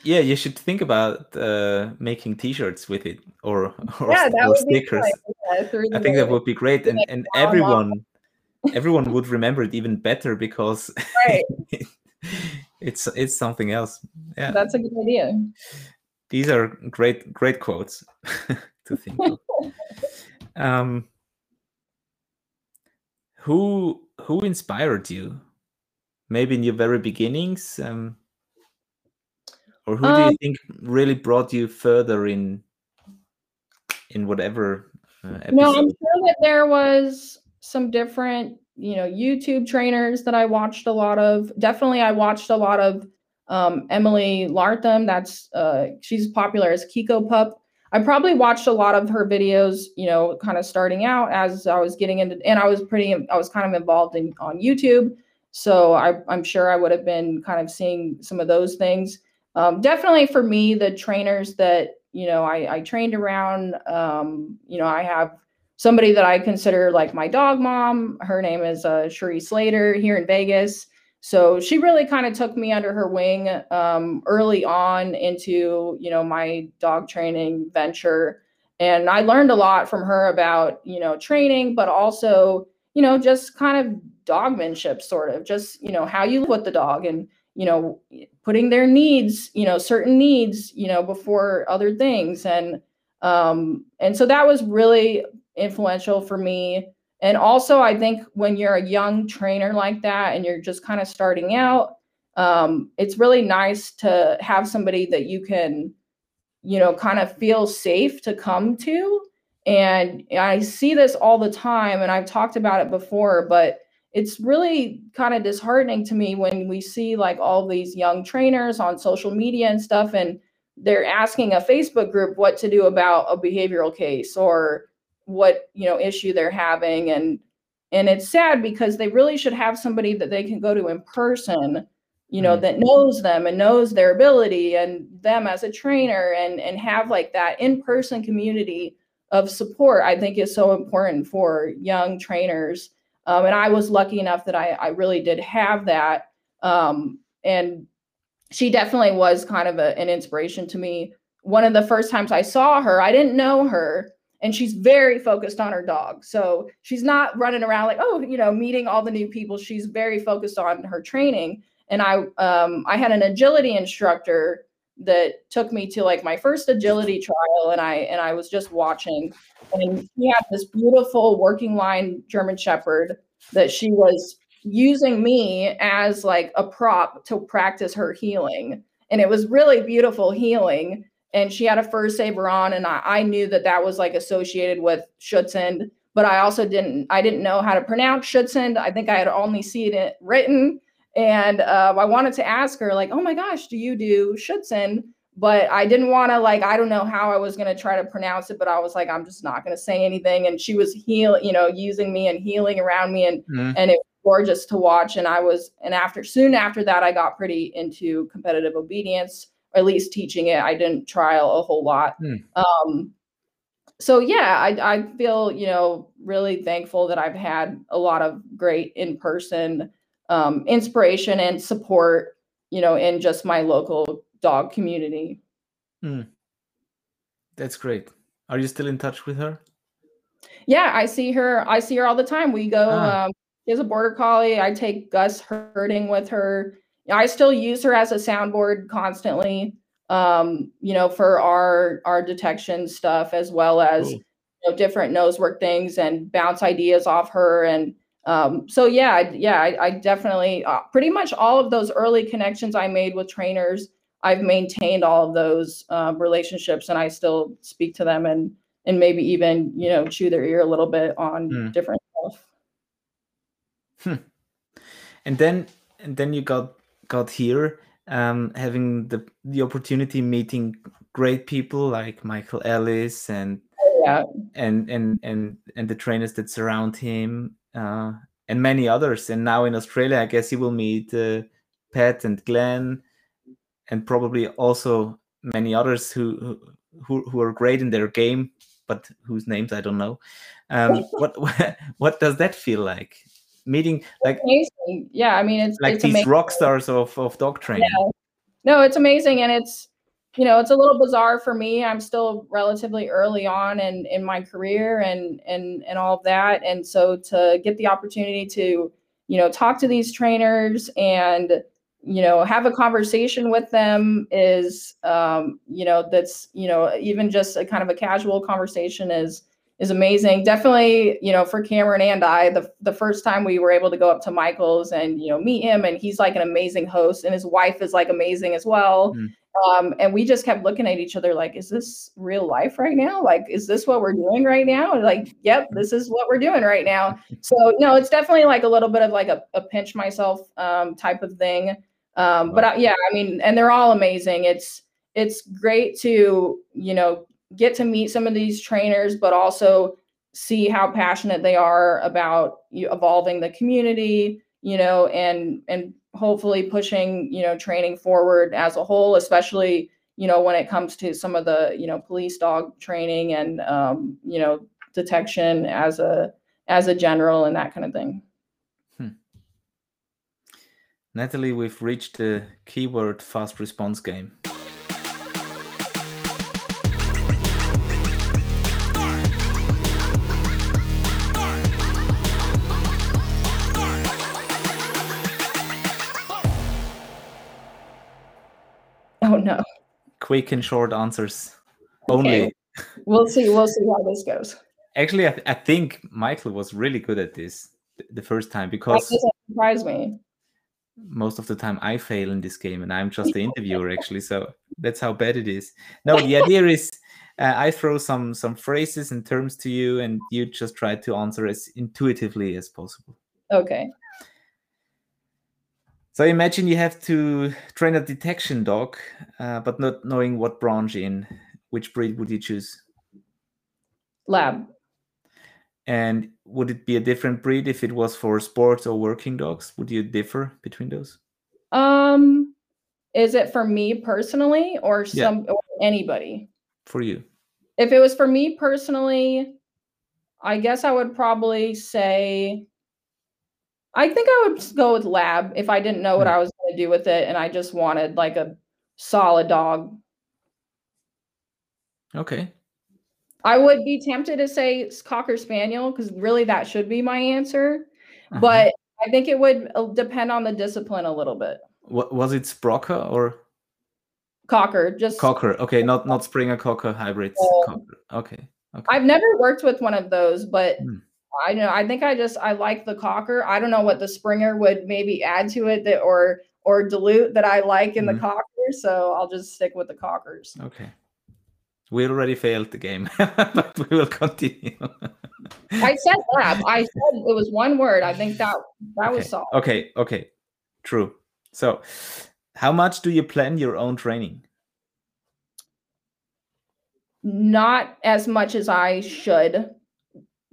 Speaker 2: Yeah you should think about uh, making t-shirts with it or or, yeah, or stickers. i think that would be great and and everyone everyone would remember it even better because right. it's it's something else. Yeah,
Speaker 1: that's a good idea.
Speaker 2: These are great great quotes to think of. um, who who inspired you? Maybe in your very beginnings, um, or who um, do you um think really brought you further in in whatever
Speaker 1: uh, no, I'm sure that there was some different, you know, YouTube trainers that I watched a lot of. Definitely, I watched a lot of um, Emily Larlham. That's uh, she's popular as Kikopup. I probably watched a lot of her videos, you know, kind of starting out as I was getting into, and I was pretty, I was kind of involved in on YouTube. So I, I'm sure I would have been kind of seeing some of those things. Um, definitely for me, the trainers that you know I, I trained around, um, you know, I have somebody that I consider like my dog mom. Her name is uh, Cherie Slater here in Vegas. So she really kind of took me under her wing um, early on into you know my dog training venture, and I learned a lot from her about you know training, but also you know just kind of dogmanship, sort of just you know how you live with the dog and you know putting their needs you know certain needs you know before other things and um and so that was really influential for me. And also, I think when you're a young trainer like that and you're just kind of starting out, um, it's really nice to have somebody that you can, you know, kind of feel safe to come to. And I see this all the time, and I've talked about it before, but it's really kind of disheartening to me when we see like all these young trainers on social media and stuff, and they're asking a Facebook group what to do about a behavioral case or what you know issue they're having and and it's sad because they really should have somebody that they can go to in person you know mm-hmm. that knows them and knows their ability and them as a trainer and and have like that in-person community of support i think is so important for young trainers. Um, and i was lucky enough that i i really did have that. Um, and she definitely was kind of a, an inspiration to me. One of the first times i saw her i didn't know her and she's very focused on her dog. So she's not running around like, oh, you know, meeting all the new people. She's very focused on her training. And I um, I had an agility instructor that took me to like my first agility trial and I and I was just watching and he had this beautiful working line German shepherd that she was using me as like a prop to practice her heeling, and it was really beautiful heeling and she had a fur saver on and I, I knew that that was like associated with Schutzhund, but I also didn't I didn't know how to pronounce Schutzhund. I think I had only seen it written and uh, I wanted to ask her like oh my gosh do you do Schutzhund? but I didn't want to like I don't know how I was going to try to pronounce it, but I was like I'm just not going to say anything. And she was heal, you know, using me and heeling around me, and mm. and it was gorgeous to watch. And I was and after soon after that, I got pretty into competitive obedience, or at least teaching it. I didn't trial a whole lot. Mm. Um, so yeah, I I feel you know really thankful that I've had a lot of great in person um, inspiration and support, you know, in just my local dog community.
Speaker 2: Mm. That's great. Are you still in touch with her?
Speaker 1: Yeah, I see her. I see her all the time. We go. Ah. Um, she has a border collie. I take Gus herding with her. I still use her as a soundboard constantly. Um, you know, for our our detection stuff as well as cool. you know, different nose work things and bounce ideas off her and um, so yeah, yeah, I, I definitely uh, pretty much all of those early connections I made with trainers I've maintained all of those uh, relationships, and I still speak to them and and maybe even you know chew their ear a little bit on mm. different stuff.
Speaker 2: Hmm. And then and then you got got here, um, having the the opportunity meeting great people like Michael Ellis and yeah. and and and and the trainers that surround him uh, and many others. And now in Australia, I guess you will meet uh, Pat and Glenn and probably also many others who who who are great in their game, but whose names I don't know. Um, what what does that feel like? Meeting like
Speaker 1: amazing. yeah, I mean it's
Speaker 2: like
Speaker 1: it's
Speaker 2: these
Speaker 1: amazing.
Speaker 2: rock stars of of dog training. Yeah.
Speaker 1: No, it's amazing, and it's you know it's a little bizarre for me. I'm still relatively early on in in my career and and and all of that, and so to get the opportunity to you know talk to these trainers and you know have a conversation with them is um, you know that's you know even just a kind of a casual conversation is is amazing. Definitely you know for cameron and i the, the first time we were able to go up to michael's and you know meet him and he's like an amazing host and his wife is like amazing as well. Mm. um, and we just kept looking at each other like is this real life right now? Like is this what we're doing right now? And like yep this is what we're doing right now. So no it's definitely like a little bit of like a, a pinch myself um, type of thing. Um, but I, yeah, I mean, and they're all amazing. It's it's great to you know get to meet some of these trainers, but also see how passionate they are about evolving the community, you know, and and hopefully pushing you know training forward as a whole, especially you know when it comes to some of the you know police dog training and um, you know detection as a as a general and that kind of thing.
Speaker 2: Nathalie, we've reached the keyword fast response game. Quick and short answers only. Okay.
Speaker 1: We'll see. We'll see how this goes.
Speaker 2: Actually, I, th- I think Michael was really good at this the first time because
Speaker 1: that surprised me
Speaker 2: most of the time I fail in this game, and I'm just the interviewer actually. So that's how bad it is. No, the idea is uh, I throw some some phrases and terms to you, and you just try to answer as intuitively as possible.
Speaker 1: Okay.
Speaker 2: So imagine you have to train a detection dog, uh, but not knowing what branch in. Which breed would you choose?
Speaker 1: Lab.
Speaker 2: And would it be a different breed if it was for sports or working dogs? Would you differ between those?
Speaker 1: Um, is it for me personally or some yeah. or anybody?
Speaker 2: For you.
Speaker 1: If it was for me personally, I guess I would probably say I think I would go with lab if I didn't know what hmm. I was going to do with it and I just wanted like a solid dog.
Speaker 2: Okay.
Speaker 1: I would be tempted to say Cocker Spaniel because really that should be my answer. Uh-huh. But I think it would uh, depend on the discipline a little bit.
Speaker 2: What was it, Sprocker or
Speaker 1: Cocker? Just
Speaker 2: Cocker. Okay, not not Springer Cocker hybrids. Um, okay. Okay.
Speaker 1: I've never worked with one of those, but hmm. I know I think I just I like the Cocker. I don't know what the Springer would maybe add to it that or or dilute that I like in mm-hmm. the Cocker, so I'll just stick with the Cockers.
Speaker 2: Okay. We already failed the game, but we will continue.
Speaker 1: I said lab. I said it was one word. I think that that
Speaker 2: okay.
Speaker 1: was solved.
Speaker 2: Okay, okay, true. So, how much do you plan your own training?
Speaker 1: not as much as I should.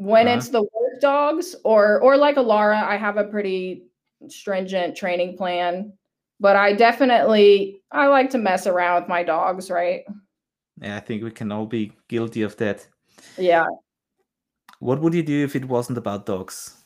Speaker 1: When
Speaker 2: Uh-huh.
Speaker 1: it's the work dogs or or like a Lara, I have a pretty stringent training plan. But I definitely I like to mess around with my dogs, right?
Speaker 2: Yeah, I think we can all be guilty of that.
Speaker 1: Yeah.
Speaker 2: What would you do if it wasn't about dogs?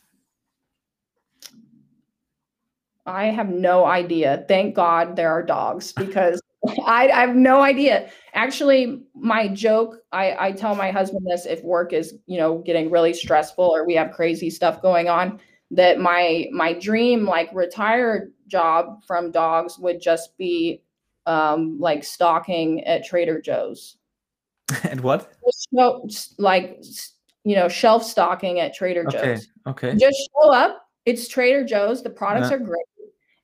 Speaker 1: I have no idea. Thank God there are dogs because I, I have no idea. Actually, my joke, I, I tell my husband this if work is, you know, getting really stressful or we have crazy stuff going on, that my my dream like retired job from dogs would just be um like stocking at Trader Joe's.
Speaker 2: and what?
Speaker 1: Just, like you know, shelf stocking at Trader
Speaker 2: Okay.
Speaker 1: Joe's
Speaker 2: Okay.
Speaker 1: just show up. It's Trader Joe's. The products
Speaker 2: Yeah.
Speaker 1: are great.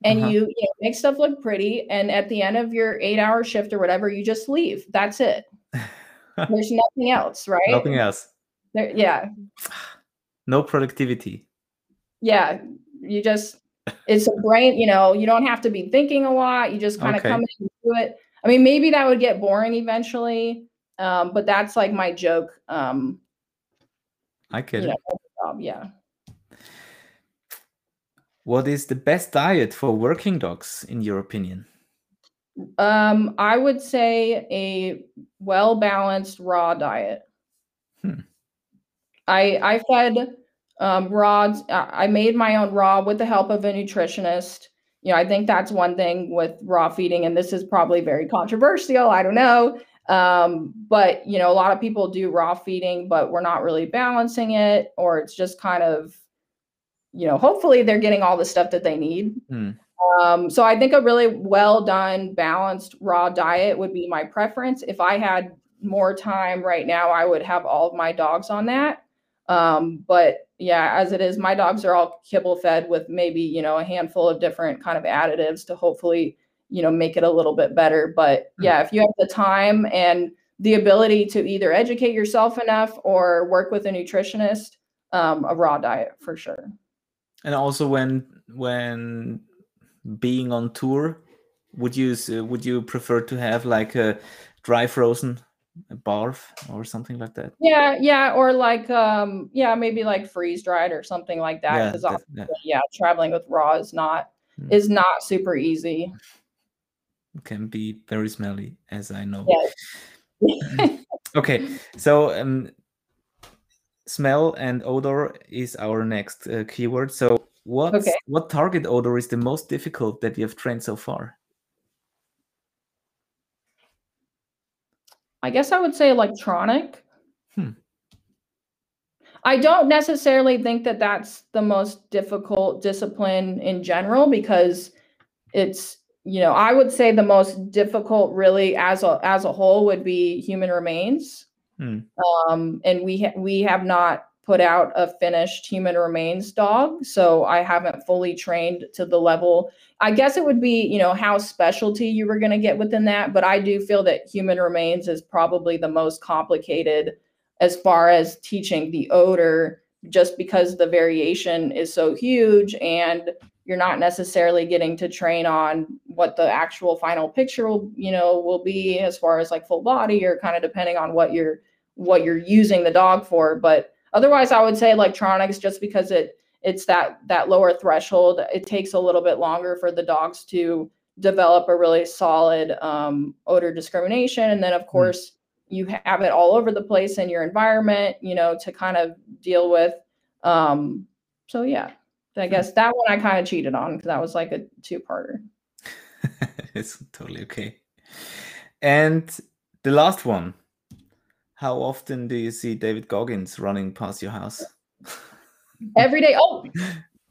Speaker 1: And
Speaker 2: Uh-huh.
Speaker 1: you, you know, make stuff look pretty. And at the end of your eight hour shift or whatever, you just leave. That's it. There's nothing else, right?
Speaker 2: Nothing else.
Speaker 1: There, yeah.
Speaker 2: No productivity.
Speaker 1: Yeah. You just, it's a brain, you know, you don't have to be thinking a lot. You just kind of
Speaker 2: Okay.
Speaker 1: come in and do it. I mean, maybe that would get boring eventually. Um, but that's like my joke. Um,
Speaker 2: I get
Speaker 1: you know. Yeah.
Speaker 2: What is the best diet for working dogs, in your opinion?
Speaker 1: Um, I would say a well balanced raw diet.
Speaker 2: Hmm.
Speaker 1: I I fed um, raw. I I made my own raw with the help of a nutritionist. You know, I think that's one thing with raw feeding, and this is probably very controversial. I don't know, um, but you know, a lot of people do raw feeding, but we're not really balancing it, or it's just kind of, you know, hopefully they're getting all the stuff that they need.
Speaker 2: Hmm.
Speaker 1: Um, so I think a really well done, balanced raw diet would be my preference. If I had more time right now, I would have all of my dogs on that. Um, but yeah, as it is, my dogs are all kibble fed with maybe, you know, a handful of different kind of additives to hopefully, you know, make it a little bit better. But
Speaker 2: Hmm.
Speaker 1: yeah, if you have the time and the ability to either educate yourself enough or work with a nutritionist, um, a raw diet for sure.
Speaker 2: And also, when when being on tour, would you uh, would you prefer to have like a dry frozen barf or something like that?
Speaker 1: Yeah, yeah, or like um yeah, maybe like freeze dried or something like that
Speaker 2: yeah,
Speaker 1: because
Speaker 2: yeah,
Speaker 1: yeah, traveling with raw is not
Speaker 2: Hmm.
Speaker 1: is not super easy.
Speaker 2: it can be very smelly, as I know.
Speaker 1: Yeah.
Speaker 2: Okay, so um, smell and odor is our next uh, keyword. So, what
Speaker 1: Okay.
Speaker 2: what target odor is the most difficult that you have trained so far?
Speaker 1: I guess I would say electronic.
Speaker 2: Hmm.
Speaker 1: I don't necessarily think that that's the most difficult discipline in general because it's you know I would say the most difficult really as a as a whole would be human remains.
Speaker 2: Hmm.
Speaker 1: Um, and we ha- we have not put out a finished human remains dog, so I haven't fully trained to the level. I guess it would be you know how specialty you were going to get within that, but I do feel that human remains is probably the most complicated as far as teaching the odor, just because the variation is so huge and you're not necessarily getting to train on what the actual final picture will you know will be as far as like full body or kind of depending on what you're what you're using the dog for but otherwise i would say electronics just because it it's that that lower threshold it takes a little bit longer for the dogs to develop a really solid um, odor discrimination and then of course you have it all over the place in your environment you know to kind of deal with um, so yeah I guess that one I kind of cheated on because that was like a two-parter.
Speaker 2: it's totally okay. And the last one. How often do you see David Goggins running past your house?
Speaker 1: Every day. Oh,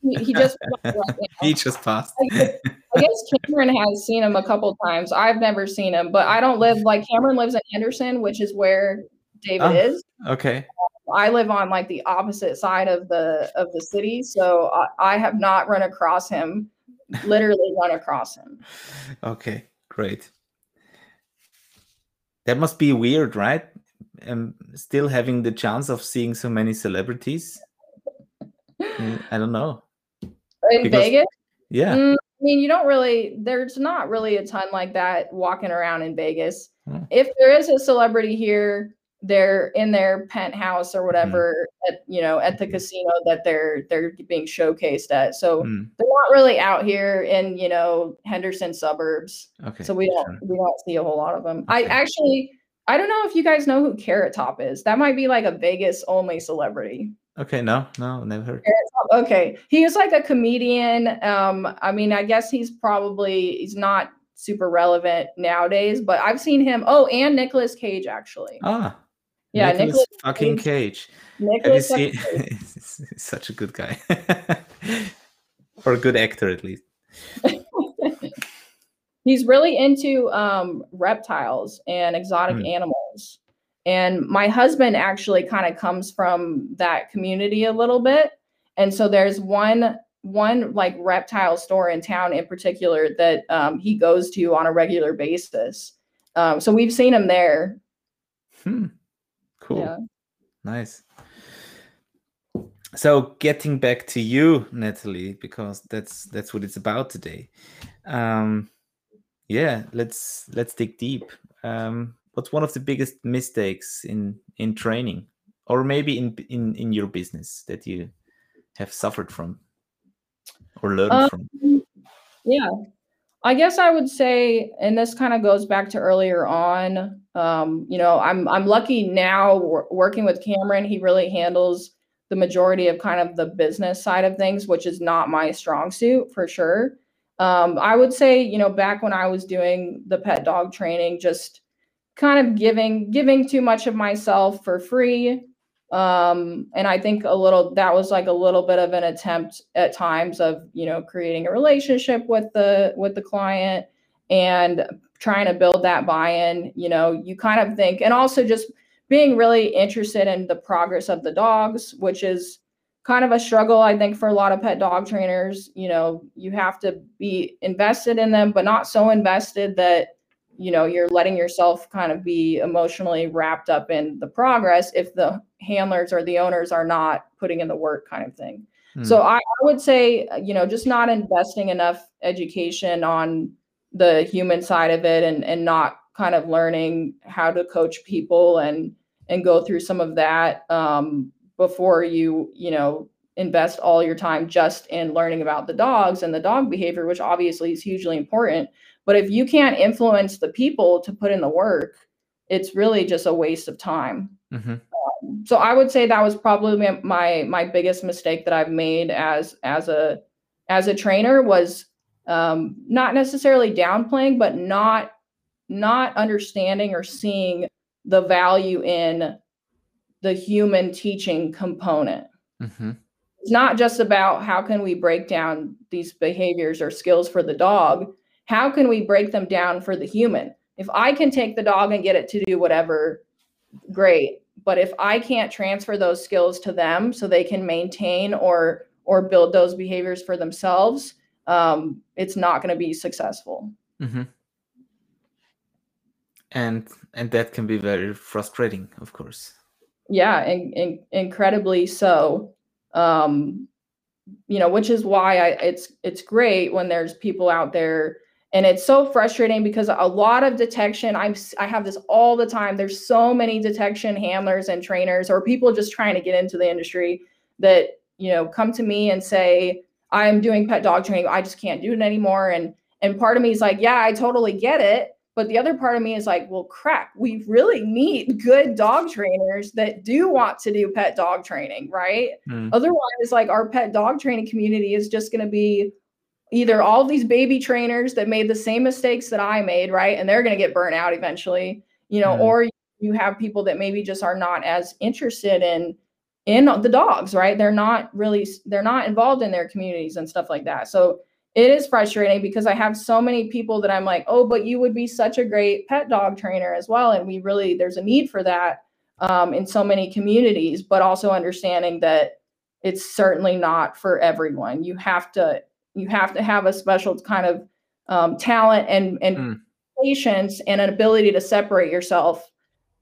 Speaker 1: he, he just.
Speaker 2: he just passed.
Speaker 1: I guess Cameron has seen him a couple times. I've never seen him, but I don't live like Cameron lives in Henderson, which is where David
Speaker 2: Ah.
Speaker 1: is.
Speaker 2: Okay.
Speaker 1: I live on like the opposite side of the of the city, so I, I have not run across him. Literally run across him.
Speaker 2: Okay, great. That must be weird, right? Um, still having the chance of seeing so many celebrities. Mm, I don't know.
Speaker 1: In
Speaker 2: Because-
Speaker 1: Vegas,
Speaker 2: Yeah.
Speaker 1: Mm, I mean, you don't really, there's not really a ton like that walking around in Vegas.
Speaker 2: Hmm.
Speaker 1: If there is a celebrity here, they're in their penthouse or whatever mm. at you know at the casino that they're they're being showcased at so mm. they're not really out here in you know henderson suburbs okay so we don't we don't see a whole lot of them okay. i actually i don't know if you guys know who carrot top is. That might be like a vegas only celebrity.
Speaker 2: Okay no no never heard.
Speaker 1: Okay. He is like a comedian. Um i mean i guess he's probably he's not super relevant nowadays but i've seen him. Oh and Nicolas cage actually.
Speaker 2: Ah yeah, Nicolas fucking Cage. Nicolas Have you seen? He's such a good guy, or a good actor at least.
Speaker 1: He's really into um, reptiles and exotic mm. animals. And my husband actually kind of comes from that community a little bit. And so there's one one like reptile store in town in particular that um, he goes to on a regular basis. Um, so we've seen him there.
Speaker 2: Hmm. Cool. Yeah. Nice. So getting back to you, Nathalie, because that's that's what it's about today. Um, yeah, let's let's dig deep. Um, what's one of the biggest mistakes in in training, or maybe in in in your business that you have suffered from or learned um, from?
Speaker 1: Yeah, I guess I would say, and this kind of goes back to earlier on. Um, you know, I'm I'm lucky now working with Cameron. He really handles the majority of kind of the business side of things, which is not my strong suit for sure. Um, I would say, you know, back when I was doing the pet dog training, just kind of giving giving too much of myself for free. Um, and i think a little that was like a little bit of an attempt at times of you know creating a relationship with the with the client and trying to build that buy-in you know you kind of think and also just being really interested in the progress of the dogs which is kind of a struggle i think for a lot of pet dog trainers you know you have to be invested in them but not so invested that you know you're letting yourself kind of be emotionally wrapped up in the progress if the handlers or the owners are not putting in the work kind of thing hmm. so I, I would say you know just not investing enough education on the human side of it and and not kind of learning how to coach people and and go through some of that um, before you you know invest all your time just in learning about the dogs and the dog behavior which obviously is hugely important but if you can't influence the people to put in the work, it's really just a waste of time. Mm-hmm. Um, so I would say that was probably my my biggest mistake that I've made as as a as a trainer was um, not necessarily downplaying, but not not understanding or seeing the value in the human teaching component. Mm-hmm. It's not just about how can we break down these behaviors or skills for the dog how can we break them down for the human? If I can take the dog and get it to do whatever, great. But if I can't transfer those skills to them so they can maintain or or build those behaviors for themselves, um, it's not going to be successful. Mm-hmm.
Speaker 2: And and that can be very frustrating, of course.
Speaker 1: Yeah, and, and incredibly so. Um, you know, which is why I, it's it's great when there's people out there. And it's so frustrating because a lot of detection i'm i have this all the time. There's so many detection handlers and trainers or people just trying to get into the industry that you know come to me and say i'm doing pet dog training. I just can't do it anymore. And and part of me is like yeah i totally get it but the other part of me is like well crap we really need good dog trainers that do want to do pet dog training right mm. otherwise like our pet dog training community is just going to be either all these baby trainers that made the same mistakes that I made, right? And they're going to get burnt out eventually, you know, mm. or you have people that maybe just are not as interested in in the dogs, right? They're not really they're not involved in their communities and stuff like that. So it is frustrating because I have so many people that I'm like, "Oh, but you would be such a great pet dog trainer as well." And we really there's a need for that um, in so many communities, but also understanding that it's certainly not for everyone. You have to you have to have a special kind of um, talent and and mm. patience and an ability to separate yourself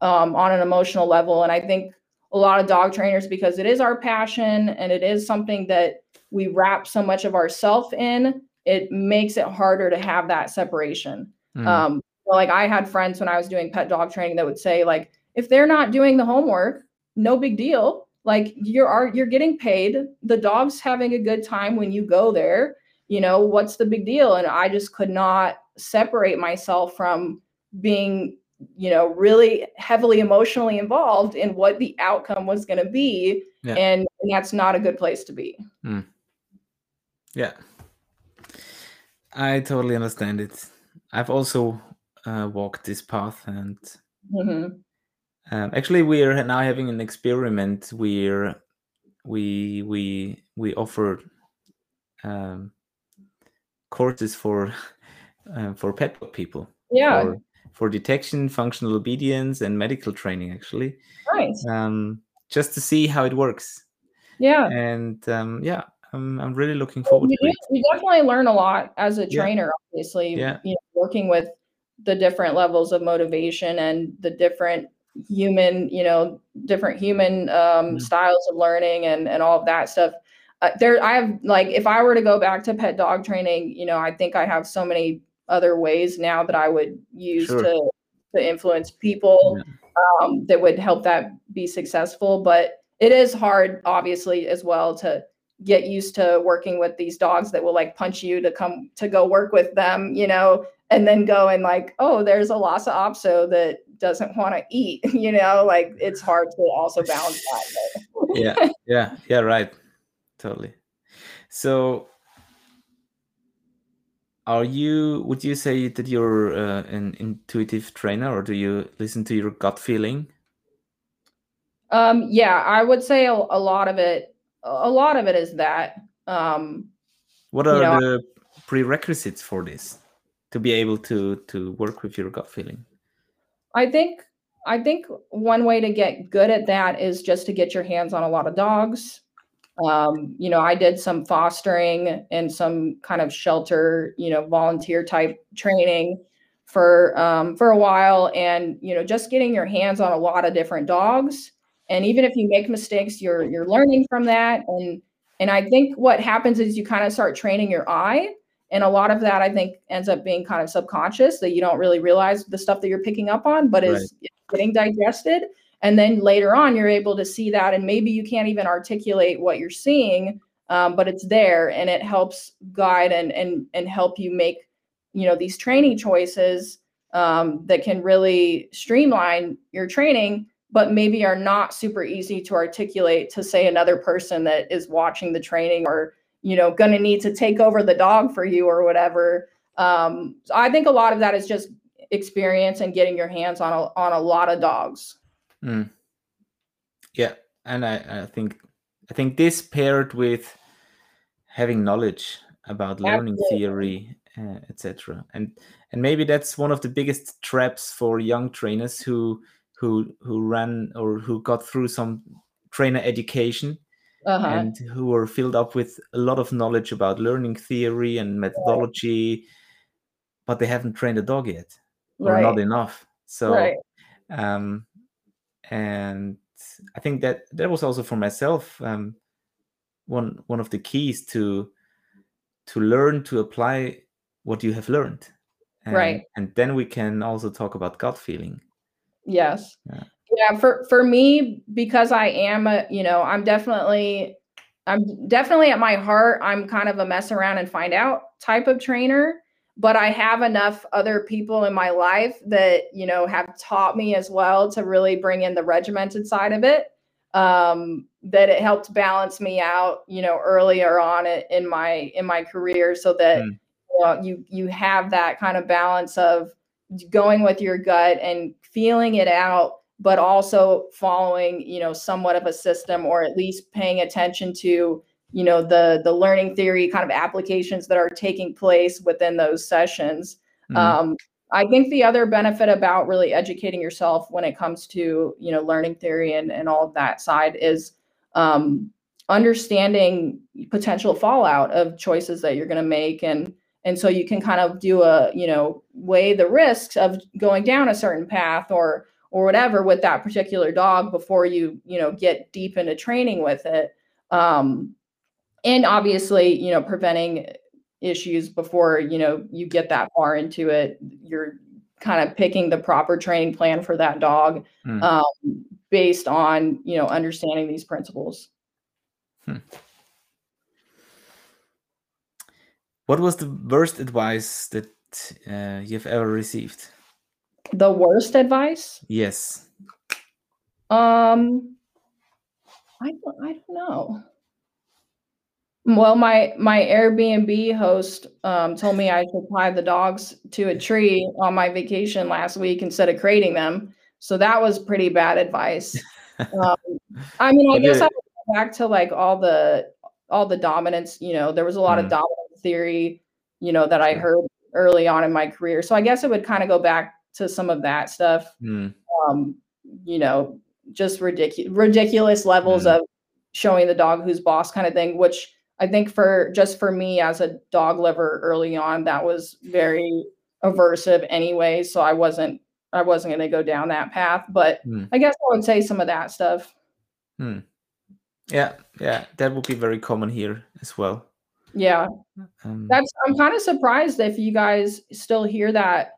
Speaker 1: um, on an emotional level. And I think a lot of dog trainers, because it is our passion and it is something that we wrap so much of ourself in, it makes it harder to have that separation. Mm. Um, like I had friends when I was doing pet dog training that would say like, if they're not doing the homework, no big deal. Like you're are you're getting paid. The dog's having a good time when you go there. You know, what's the big deal? And I just could not separate myself from being you know really heavily emotionally involved in what the outcome was going to be yeah. and, and, that's not a good place to be mm.
Speaker 2: Yeah i totally understand it i've also uh, walked this path and mm-hmm. um, actually we're now having an experiment where we we we offer um, courses for uh, for pet people
Speaker 1: yeah for,
Speaker 2: for detection, functional obedience, and medical training, actually.
Speaker 1: Nice.
Speaker 2: Um, just to see how it works.
Speaker 1: Yeah.
Speaker 2: And um, yeah, I'm, I'm really looking forward
Speaker 1: you
Speaker 2: to
Speaker 1: do, it. You definitely learn a lot as a trainer,
Speaker 2: yeah.
Speaker 1: obviously.
Speaker 2: Yeah.
Speaker 1: You know, working with the different levels of motivation and the different human, you know, different human um, mm. styles of learning and and all of that stuff. Uh, there, I have like if I were to go back to pet dog training, you know, I think I have so many other ways now that I would use sure. to to influence people yeah. um, that would help that be successful. But it is hard, obviously, as well to get used to working with these dogs that will like punch you to come to go work with them, you know, and then go and like, oh, there's a Lhasa Apso that doesn't want to eat, you know, like it's hard to also balance that.
Speaker 2: yeah, yeah, yeah, right, totally. So are you would you say that you're uh, an intuitive trainer or do you listen to your gut feeling
Speaker 1: um yeah i would say a, a lot of it a lot of it is that um
Speaker 2: what are know, the prerequisites for this to be able to to work with your gut feeling
Speaker 1: i think i think one way to get good at that is just to get your hands on a lot of dogs um, you know, I did some fostering and some kind of shelter, you know, volunteer type training for um, for a while, and you know, just getting your hands on a lot of different dogs. And even if you make mistakes, you're you're learning from that. And and I think what happens is you kind of start training your eye, and a lot of that I think ends up being kind of subconscious that you don't really realize the stuff that you're picking up on, but is right. getting digested and then later on you're able to see that and maybe you can't even articulate what you're seeing um, but it's there and it helps guide and and and help you make you know these training choices um, that can really streamline your training but maybe are not super easy to articulate to say another person that is watching the training or you know going to need to take over the dog for you or whatever um, so i think a lot of that is just experience and getting your hands on a, on a lot of dogs
Speaker 2: Mm. Yeah, and I, I think I think this paired with having knowledge about learning Absolutely. theory, uh, etc. And and maybe that's one of the biggest traps for young trainers who who who ran or who got through some trainer education uh-huh. and who were filled up with a lot of knowledge about learning theory and methodology, but they haven't trained a dog yet or right. not enough. So right. um, and I think that that was also for myself um, one one of the keys to to learn to apply what you have learned, and,
Speaker 1: right?
Speaker 2: And then we can also talk about gut feeling.
Speaker 1: Yes. Yeah. yeah. For for me, because I am a you know I'm definitely I'm definitely at my heart I'm kind of a mess around and find out type of trainer but I have enough other people in my life that, you know, have taught me as well to really bring in the regimented side of it. Um, that it helped balance me out, you know, earlier on in my in my career so that mm. you, know, you you have that kind of balance of going with your gut and feeling it out but also following you know somewhat of a system or at least paying attention to you know the the learning theory kind of applications that are taking place within those sessions mm-hmm. um, i think the other benefit about really educating yourself when it comes to you know learning theory and, and all of that side is um, understanding potential fallout of choices that you're going to make and and so you can kind of do a you know weigh the risks of going down a certain path or or whatever with that particular dog before you you know get deep into training with it um, and obviously you know preventing issues before you know you get that far into it you're kind of picking the proper training plan for that dog
Speaker 2: Mm.
Speaker 1: um, based on you know understanding these principles.
Speaker 2: What was the worst advice that uh, you've ever received?
Speaker 1: The worst advice?
Speaker 2: Yes.
Speaker 1: Um, I don't, I don't know. Well, my my Airbnb host um, told me I should tie the dogs to a tree on my vacation last week instead of crating them. So that was pretty bad advice. um, I mean, I guess I back to like all the all the dominance. You know, there was a lot
Speaker 2: Mm.
Speaker 1: of dominance theory. You know that I heard early on in my career. So I guess it would kind of go back to some of that stuff
Speaker 2: Mm.
Speaker 1: um, you know, just ridiculous ridiculous levels
Speaker 2: Mm.
Speaker 1: of showing the dog who's boss kind of thing, which I think for just for me as a dog lover early on, that was very aversive anyway. So I wasn't I wasn't gonna go down that path. But
Speaker 2: Mm.
Speaker 1: I guess I would say some of that stuff.
Speaker 2: Yeah, yeah, that would be very common here as well.
Speaker 1: Yeah.
Speaker 2: Um,
Speaker 1: That's I'm kind of surprised if you guys still hear that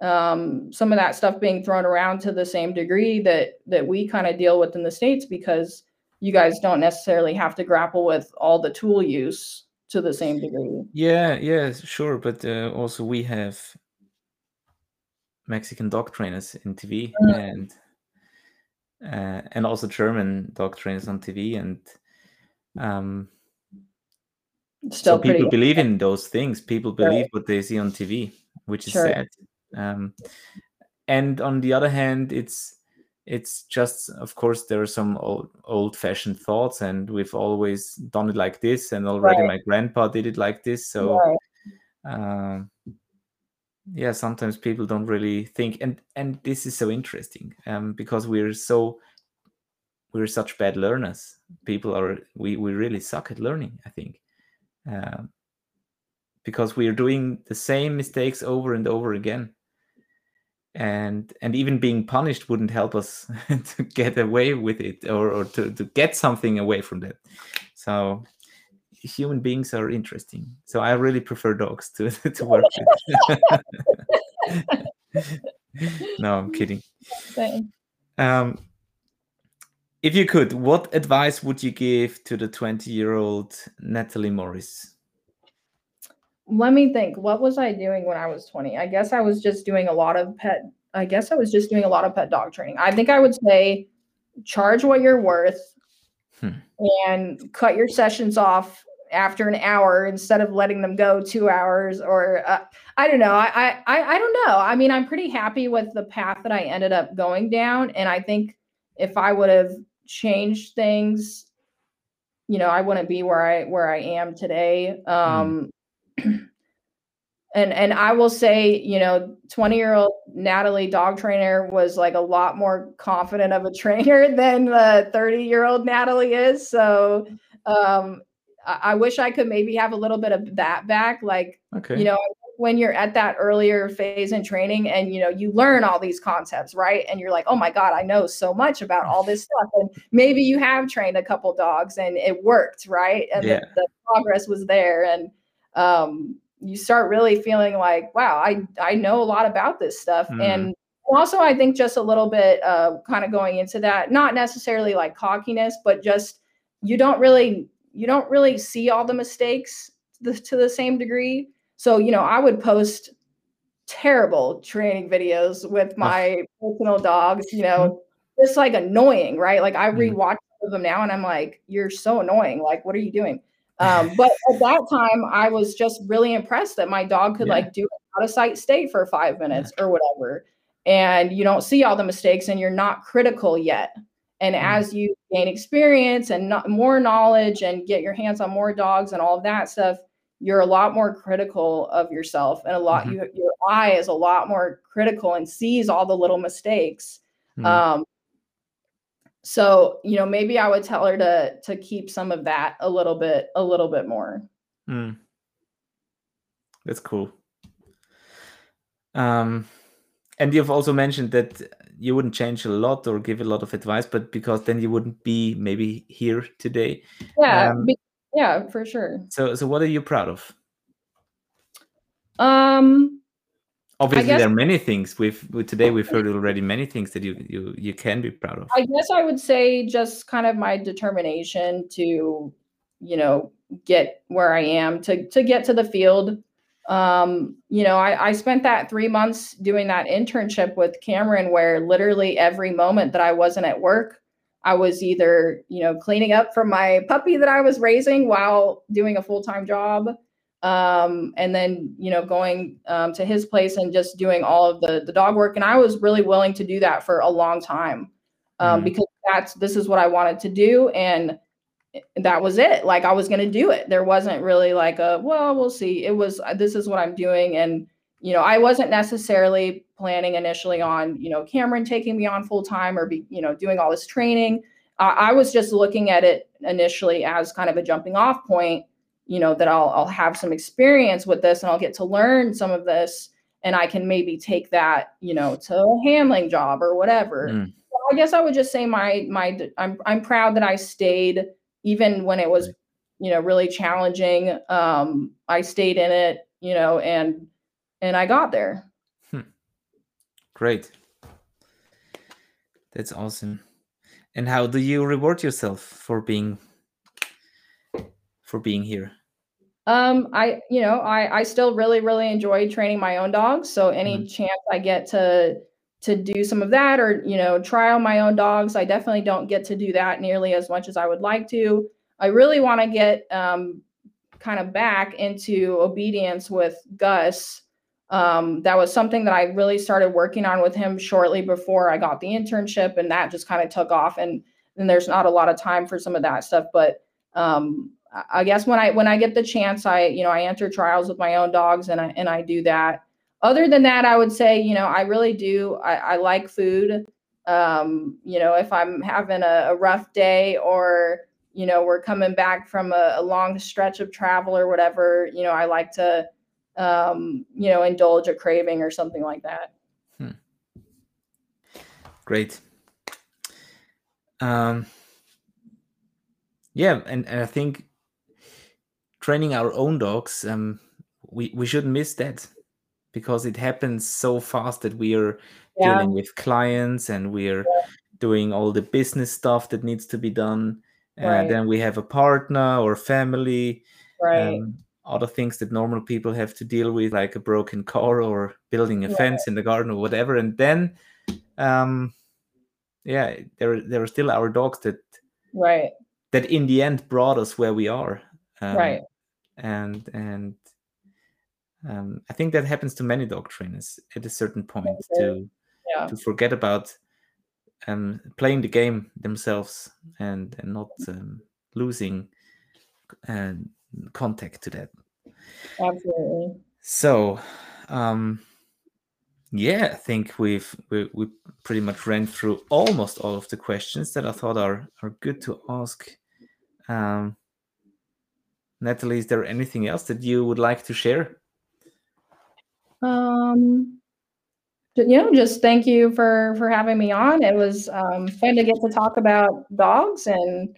Speaker 1: um some of that stuff being thrown around to the same degree that that we kind of deal with in the states because you guys don't necessarily have to grapple with all the tool use to the same degree.
Speaker 2: yeah, yeah, sure, but uh, also we have Mexican dog trainers in TV
Speaker 1: Mm.
Speaker 2: and uh, and also German dog trainers on TV and um,
Speaker 1: Still
Speaker 2: so people believe in those things. People
Speaker 1: Sure.
Speaker 2: believe what they see on TV, which is
Speaker 1: Sure.
Speaker 2: sad. Um, and on the other hand, it's it's just, of course, there are some old, old-fashioned thoughts, and we've always done it like this, and already
Speaker 1: Right.
Speaker 2: my grandpa did it like this. So,
Speaker 1: Right.
Speaker 2: um, yeah, sometimes people don't really think, and and this is so interesting um, because we're so we're such bad learners. People are we we really suck at learning. I think um, because we are doing the same mistakes over and over again. And and even being punished wouldn't help us to get away with it or, or to, to get something away from that. So human beings are interesting. So i really prefer dogs to, to work with. No i'm kidding. Um, if you could what advice would you give to the 20 year old natalie morris
Speaker 1: Let me think. What was I doing when I was 20? I guess I was just doing a lot of pet I guess I was just doing a lot of pet dog training. I think I would say charge what you're worth
Speaker 2: Hmm.
Speaker 1: and cut your sessions off after an hour instead of letting them go two hours or uh, I don't know. I, I I don't know. I mean, I'm pretty happy with the path that I ended up going down, and I think if I would have changed things, you know, I wouldn't be where I where I am today. Um, and and I will say, you know, 20 year old Natalie dog trainer was like a lot more confident of a trainer than the 30 year old Natalie is. So um, I, I wish I could maybe have a little bit of that back. Like,
Speaker 2: okay
Speaker 1: you know, when you're at that earlier phase in training and you know you learn all these concepts, right? And you're like, oh my God, I know so much about all this stuff. And maybe you have trained a couple dogs and it worked, right? And
Speaker 2: Yeah.
Speaker 1: the, the progress was there. And um, you start really feeling like, wow, I I know a lot about this stuff.
Speaker 2: Mm.
Speaker 1: And also I think just a little bit uh kind of going into that, not necessarily like cockiness, but just you don't really you don't really see all the mistakes the, to the same degree. So, you know, I would post terrible training videos with my personal dogs, you know, just like annoying, right? Like I
Speaker 2: Mhm.
Speaker 1: rewatch of them now and I'm like, you're so annoying. Like, what are you doing? Um, but at that time, I was just really impressed that my dog could
Speaker 2: Yeah.
Speaker 1: like do an out of sight stay for five minutes or whatever. And you don't see all the mistakes and you're not critical yet. And
Speaker 2: Mm.
Speaker 1: as you gain experience and not, more knowledge and get your hands on more dogs and all of that stuff, you're a lot more critical of yourself and a lot
Speaker 2: Mhm.
Speaker 1: you, your eye is a lot more critical and sees all the little mistakes.
Speaker 2: Mm.
Speaker 1: Um, so you know maybe I would tell her to to keep some of that a little bit a little bit more.
Speaker 2: Mm. That's cool. Um, and you've also mentioned that you wouldn't change a lot or give a lot of advice, but because then you wouldn't be maybe here today.
Speaker 1: Yeah,
Speaker 2: Um,
Speaker 1: be- yeah, for sure.
Speaker 2: So, so what are you proud of?
Speaker 1: Um,
Speaker 2: obviously
Speaker 1: guess-
Speaker 2: there are many things we've today we've heard already many things that you you you can be proud of
Speaker 1: I guess I would say just kind of my determination to, you know, get where I am to to get to the field. Um, you know, I, I spent that three months doing that internship with Cameron where literally every moment that I wasn't at work, I was either, you know, cleaning up from my puppy that I was raising while doing a full-time job. Um, and then, you know, going um, to his place and just doing all of the the dog work. And I was really willing to do that for a long time um,
Speaker 2: Mhm.
Speaker 1: because that's this is what I wanted to do, and that was it. Like I was going to do it. There wasn't really like a well, we'll see. It was this is what I'm doing, and you know, I wasn't necessarily planning initially on you know Cameron taking me on full time or be you know doing all this training. I, I was just looking at it initially as kind of a jumping off point. You know that I'll I'll have some experience with this and I'll get to learn some of this, and I can maybe take that you know to a handling job or whatever.
Speaker 2: Mm.
Speaker 1: I guess I would just say my my I'm I'm proud that I stayed even when it was you know really challenging. Um, I stayed in it, you know, and and I got there.
Speaker 2: Great. That's awesome. And how do you reward yourself for being for being here?
Speaker 1: Um, I you know I I still really really enjoy training my own dogs. So any chance I get to to do some of that or you know try on my own dogs, I definitely don't get to do that nearly as much as I would like to. I really want to get um, kind of back into obedience with Gus. Um, that was something that I really started working on with him shortly before I got the internship, and that just kind of took off. And and there's not a lot of time for some of that stuff, but um, I- I guess when I when I get the chance, I you know I enter trials with my own dogs, and I and I do that. Other than that, I would say you know I really do. I, I like food. Um, you know, if I'm having a, a rough day or you know we're coming back from a, a long stretch of travel or whatever, you know, I like to um, you know indulge a craving or something like that.
Speaker 2: Great. Um, yeah, and, and I think training our own dogs, um, we, we shouldn't miss that because it happens so fast that we are
Speaker 1: Yeah.
Speaker 2: dealing with clients and we're doing all the business stuff that needs to be done.
Speaker 1: Right.
Speaker 2: Then we have a partner or family,
Speaker 1: Right.
Speaker 2: um, other things that normal people have to deal with, like a broken car or building a
Speaker 1: Right.
Speaker 2: fence in the garden or whatever. And then, um, yeah, there there are still our dogs that
Speaker 1: right.
Speaker 2: that in the end brought us where we are. Um,
Speaker 1: Right.
Speaker 2: And and um, I think that happens to many dog trainers at a certain point
Speaker 1: Mhm.
Speaker 2: to
Speaker 1: Yeah.
Speaker 2: to forget about um, playing the game themselves and and not um, losing um, contact to that.
Speaker 1: Absolutely.
Speaker 2: So, um, yeah, I think we've we, we pretty much ran through almost all of the questions that I thought are are good to ask. Um, Natalie, is there anything else that you would like to share?
Speaker 1: Um, you know, just thank you for for having me on. It was um, fun to get to talk about dogs and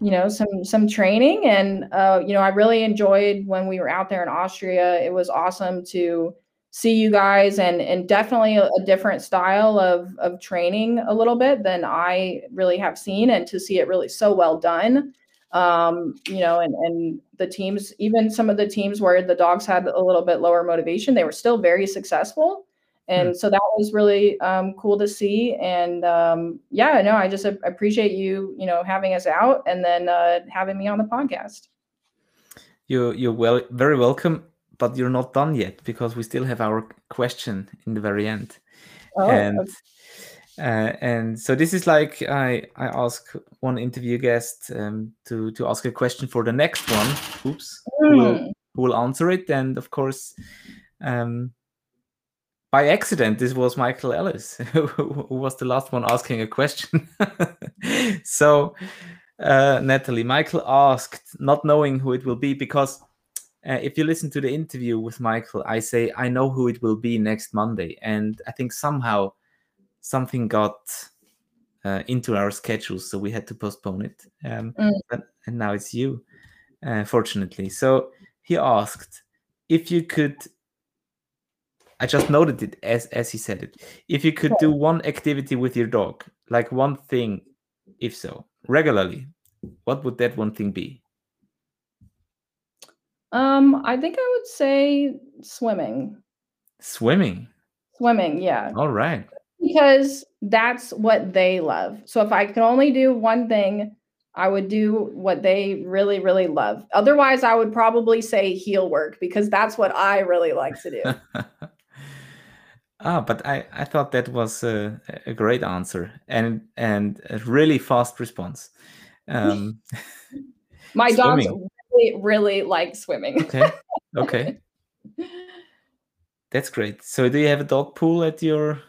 Speaker 1: you know some some training and uh, you know I really enjoyed when we were out there in Austria. It was awesome to see you guys and and definitely a, a different style of of training a little bit than I really have seen and to see it really so well done. Um, you know, and and the teams, even some of the teams where the dogs had a little bit lower motivation, they were still very successful. And so that was really um, cool to see. And um, yeah, no, I just appreciate you, you know, having us out and then uh, having me on the podcast.
Speaker 2: You're you're well very welcome, but you're not done yet because we still have our question in the very end.
Speaker 1: Oh,
Speaker 2: and
Speaker 1: okay.
Speaker 2: uh, and so this is like I I ask one interview guest um, to to ask a question for the next one. Oops, who will,
Speaker 1: Hmm.
Speaker 2: who will answer it? And of course, um, by accident, this was Michael Ellis, who, was the last one asking a question. so, uh, Natalie, Michael asked, not knowing who it will be, because uh, if you listen to the interview with Michael, I say I know who it will be next Monday, and I think somehow something got uh, into our schedule, so we had to postpone it. Um,
Speaker 1: Mm.
Speaker 2: but, and now it's you, uh, fortunately. So he asked if you could I just noted it as as he said it. If you could do one activity with your dog, like one thing, if so, regularly, what would that one thing be?
Speaker 1: Um, I think I would say swimming.
Speaker 2: Swimming.
Speaker 1: Swimming, yeah.
Speaker 2: All right.
Speaker 1: Because that's what they love. So if I could only do one thing, I would do what they really, really love. Otherwise, I would probably say heel work because that's what I really like to do.
Speaker 2: ah, but I, I thought that was a, a great answer and and a really fast response. Um,
Speaker 1: My dogs really, really like swimming.
Speaker 2: okay. Okay. That's great. So do you have a dog pool at your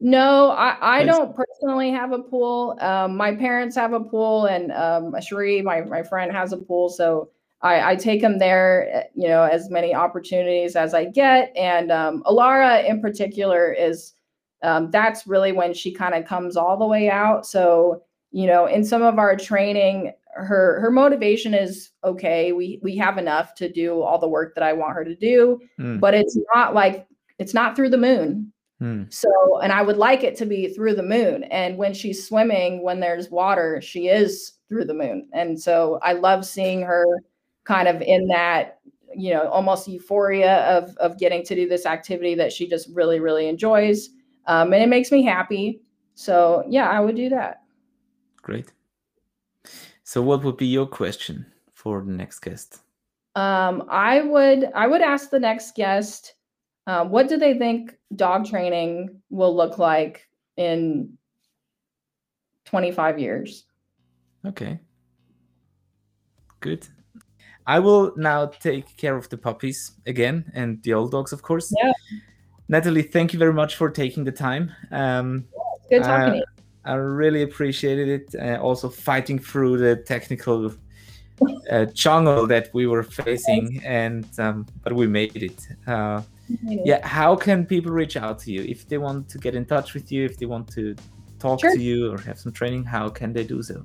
Speaker 1: no, I, I don't personally have a pool. Um, my parents have a pool, and um, Cherie, my, my friend, has a pool. So I, I take them there, eh, you know, as many opportunities as I get. And um, Alara, in particular, is um, that's really when she kind of comes all the way out. So you know, in some of our training, her her motivation is okay. We we have enough to do all the work that I want her to do, mm. but it's not like it's not through the moon Hmm. So, and I would like it to be through the moon. And when she's swimming, when there's water, she is through the moon. And so I love seeing her kind of in that, you know, almost euphoria of, of getting to do this activity that she just really, really enjoys. Um, and it makes me happy. So, yeah, I would do that.
Speaker 2: Great. So, what would be your question for the next guest?
Speaker 1: Um, I would I would ask the next guest um, what do they think dog training will look like in 25 years?
Speaker 2: Okay. Good. I will now take care of the puppies again and the old dogs, of course.
Speaker 1: Yeah.
Speaker 2: Natalie, thank you very much for taking the time. Um,
Speaker 1: Good talking to you.
Speaker 2: I really appreciated it. Uh, also, fighting through the technical uh, jungle that we were facing, and um, but we made it. Uh, yeah how can people reach out to you if they want to get in touch with you if they want to talk sure. to you or have some training how can they do so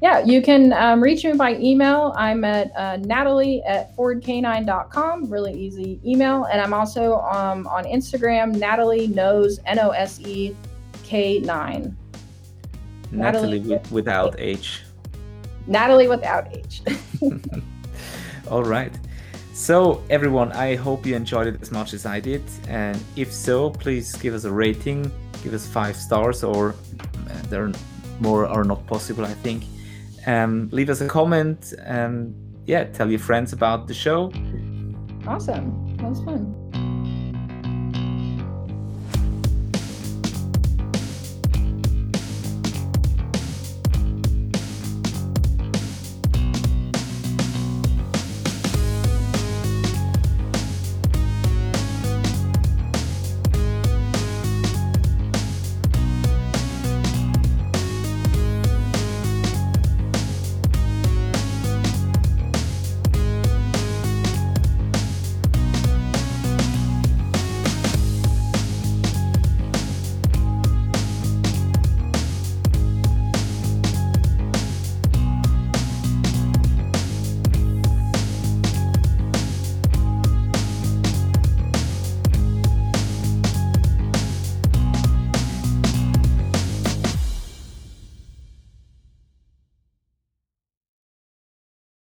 Speaker 1: yeah you can um, reach me by email. I'm at uh, natalie at fordk9.com really easy email. And i'm also um, on instagram natalie nose n-o-s-e k9
Speaker 2: natalie, natalie without h.
Speaker 1: Natalie without h.
Speaker 2: All right. So, everyone, I hope you enjoyed it as much as I did. And if so, please give us a rating, give us five stars, or uh, there more are not possible, I think. Um, leave us a comment and yeah, tell your friends about the show.
Speaker 1: Awesome. That was fun.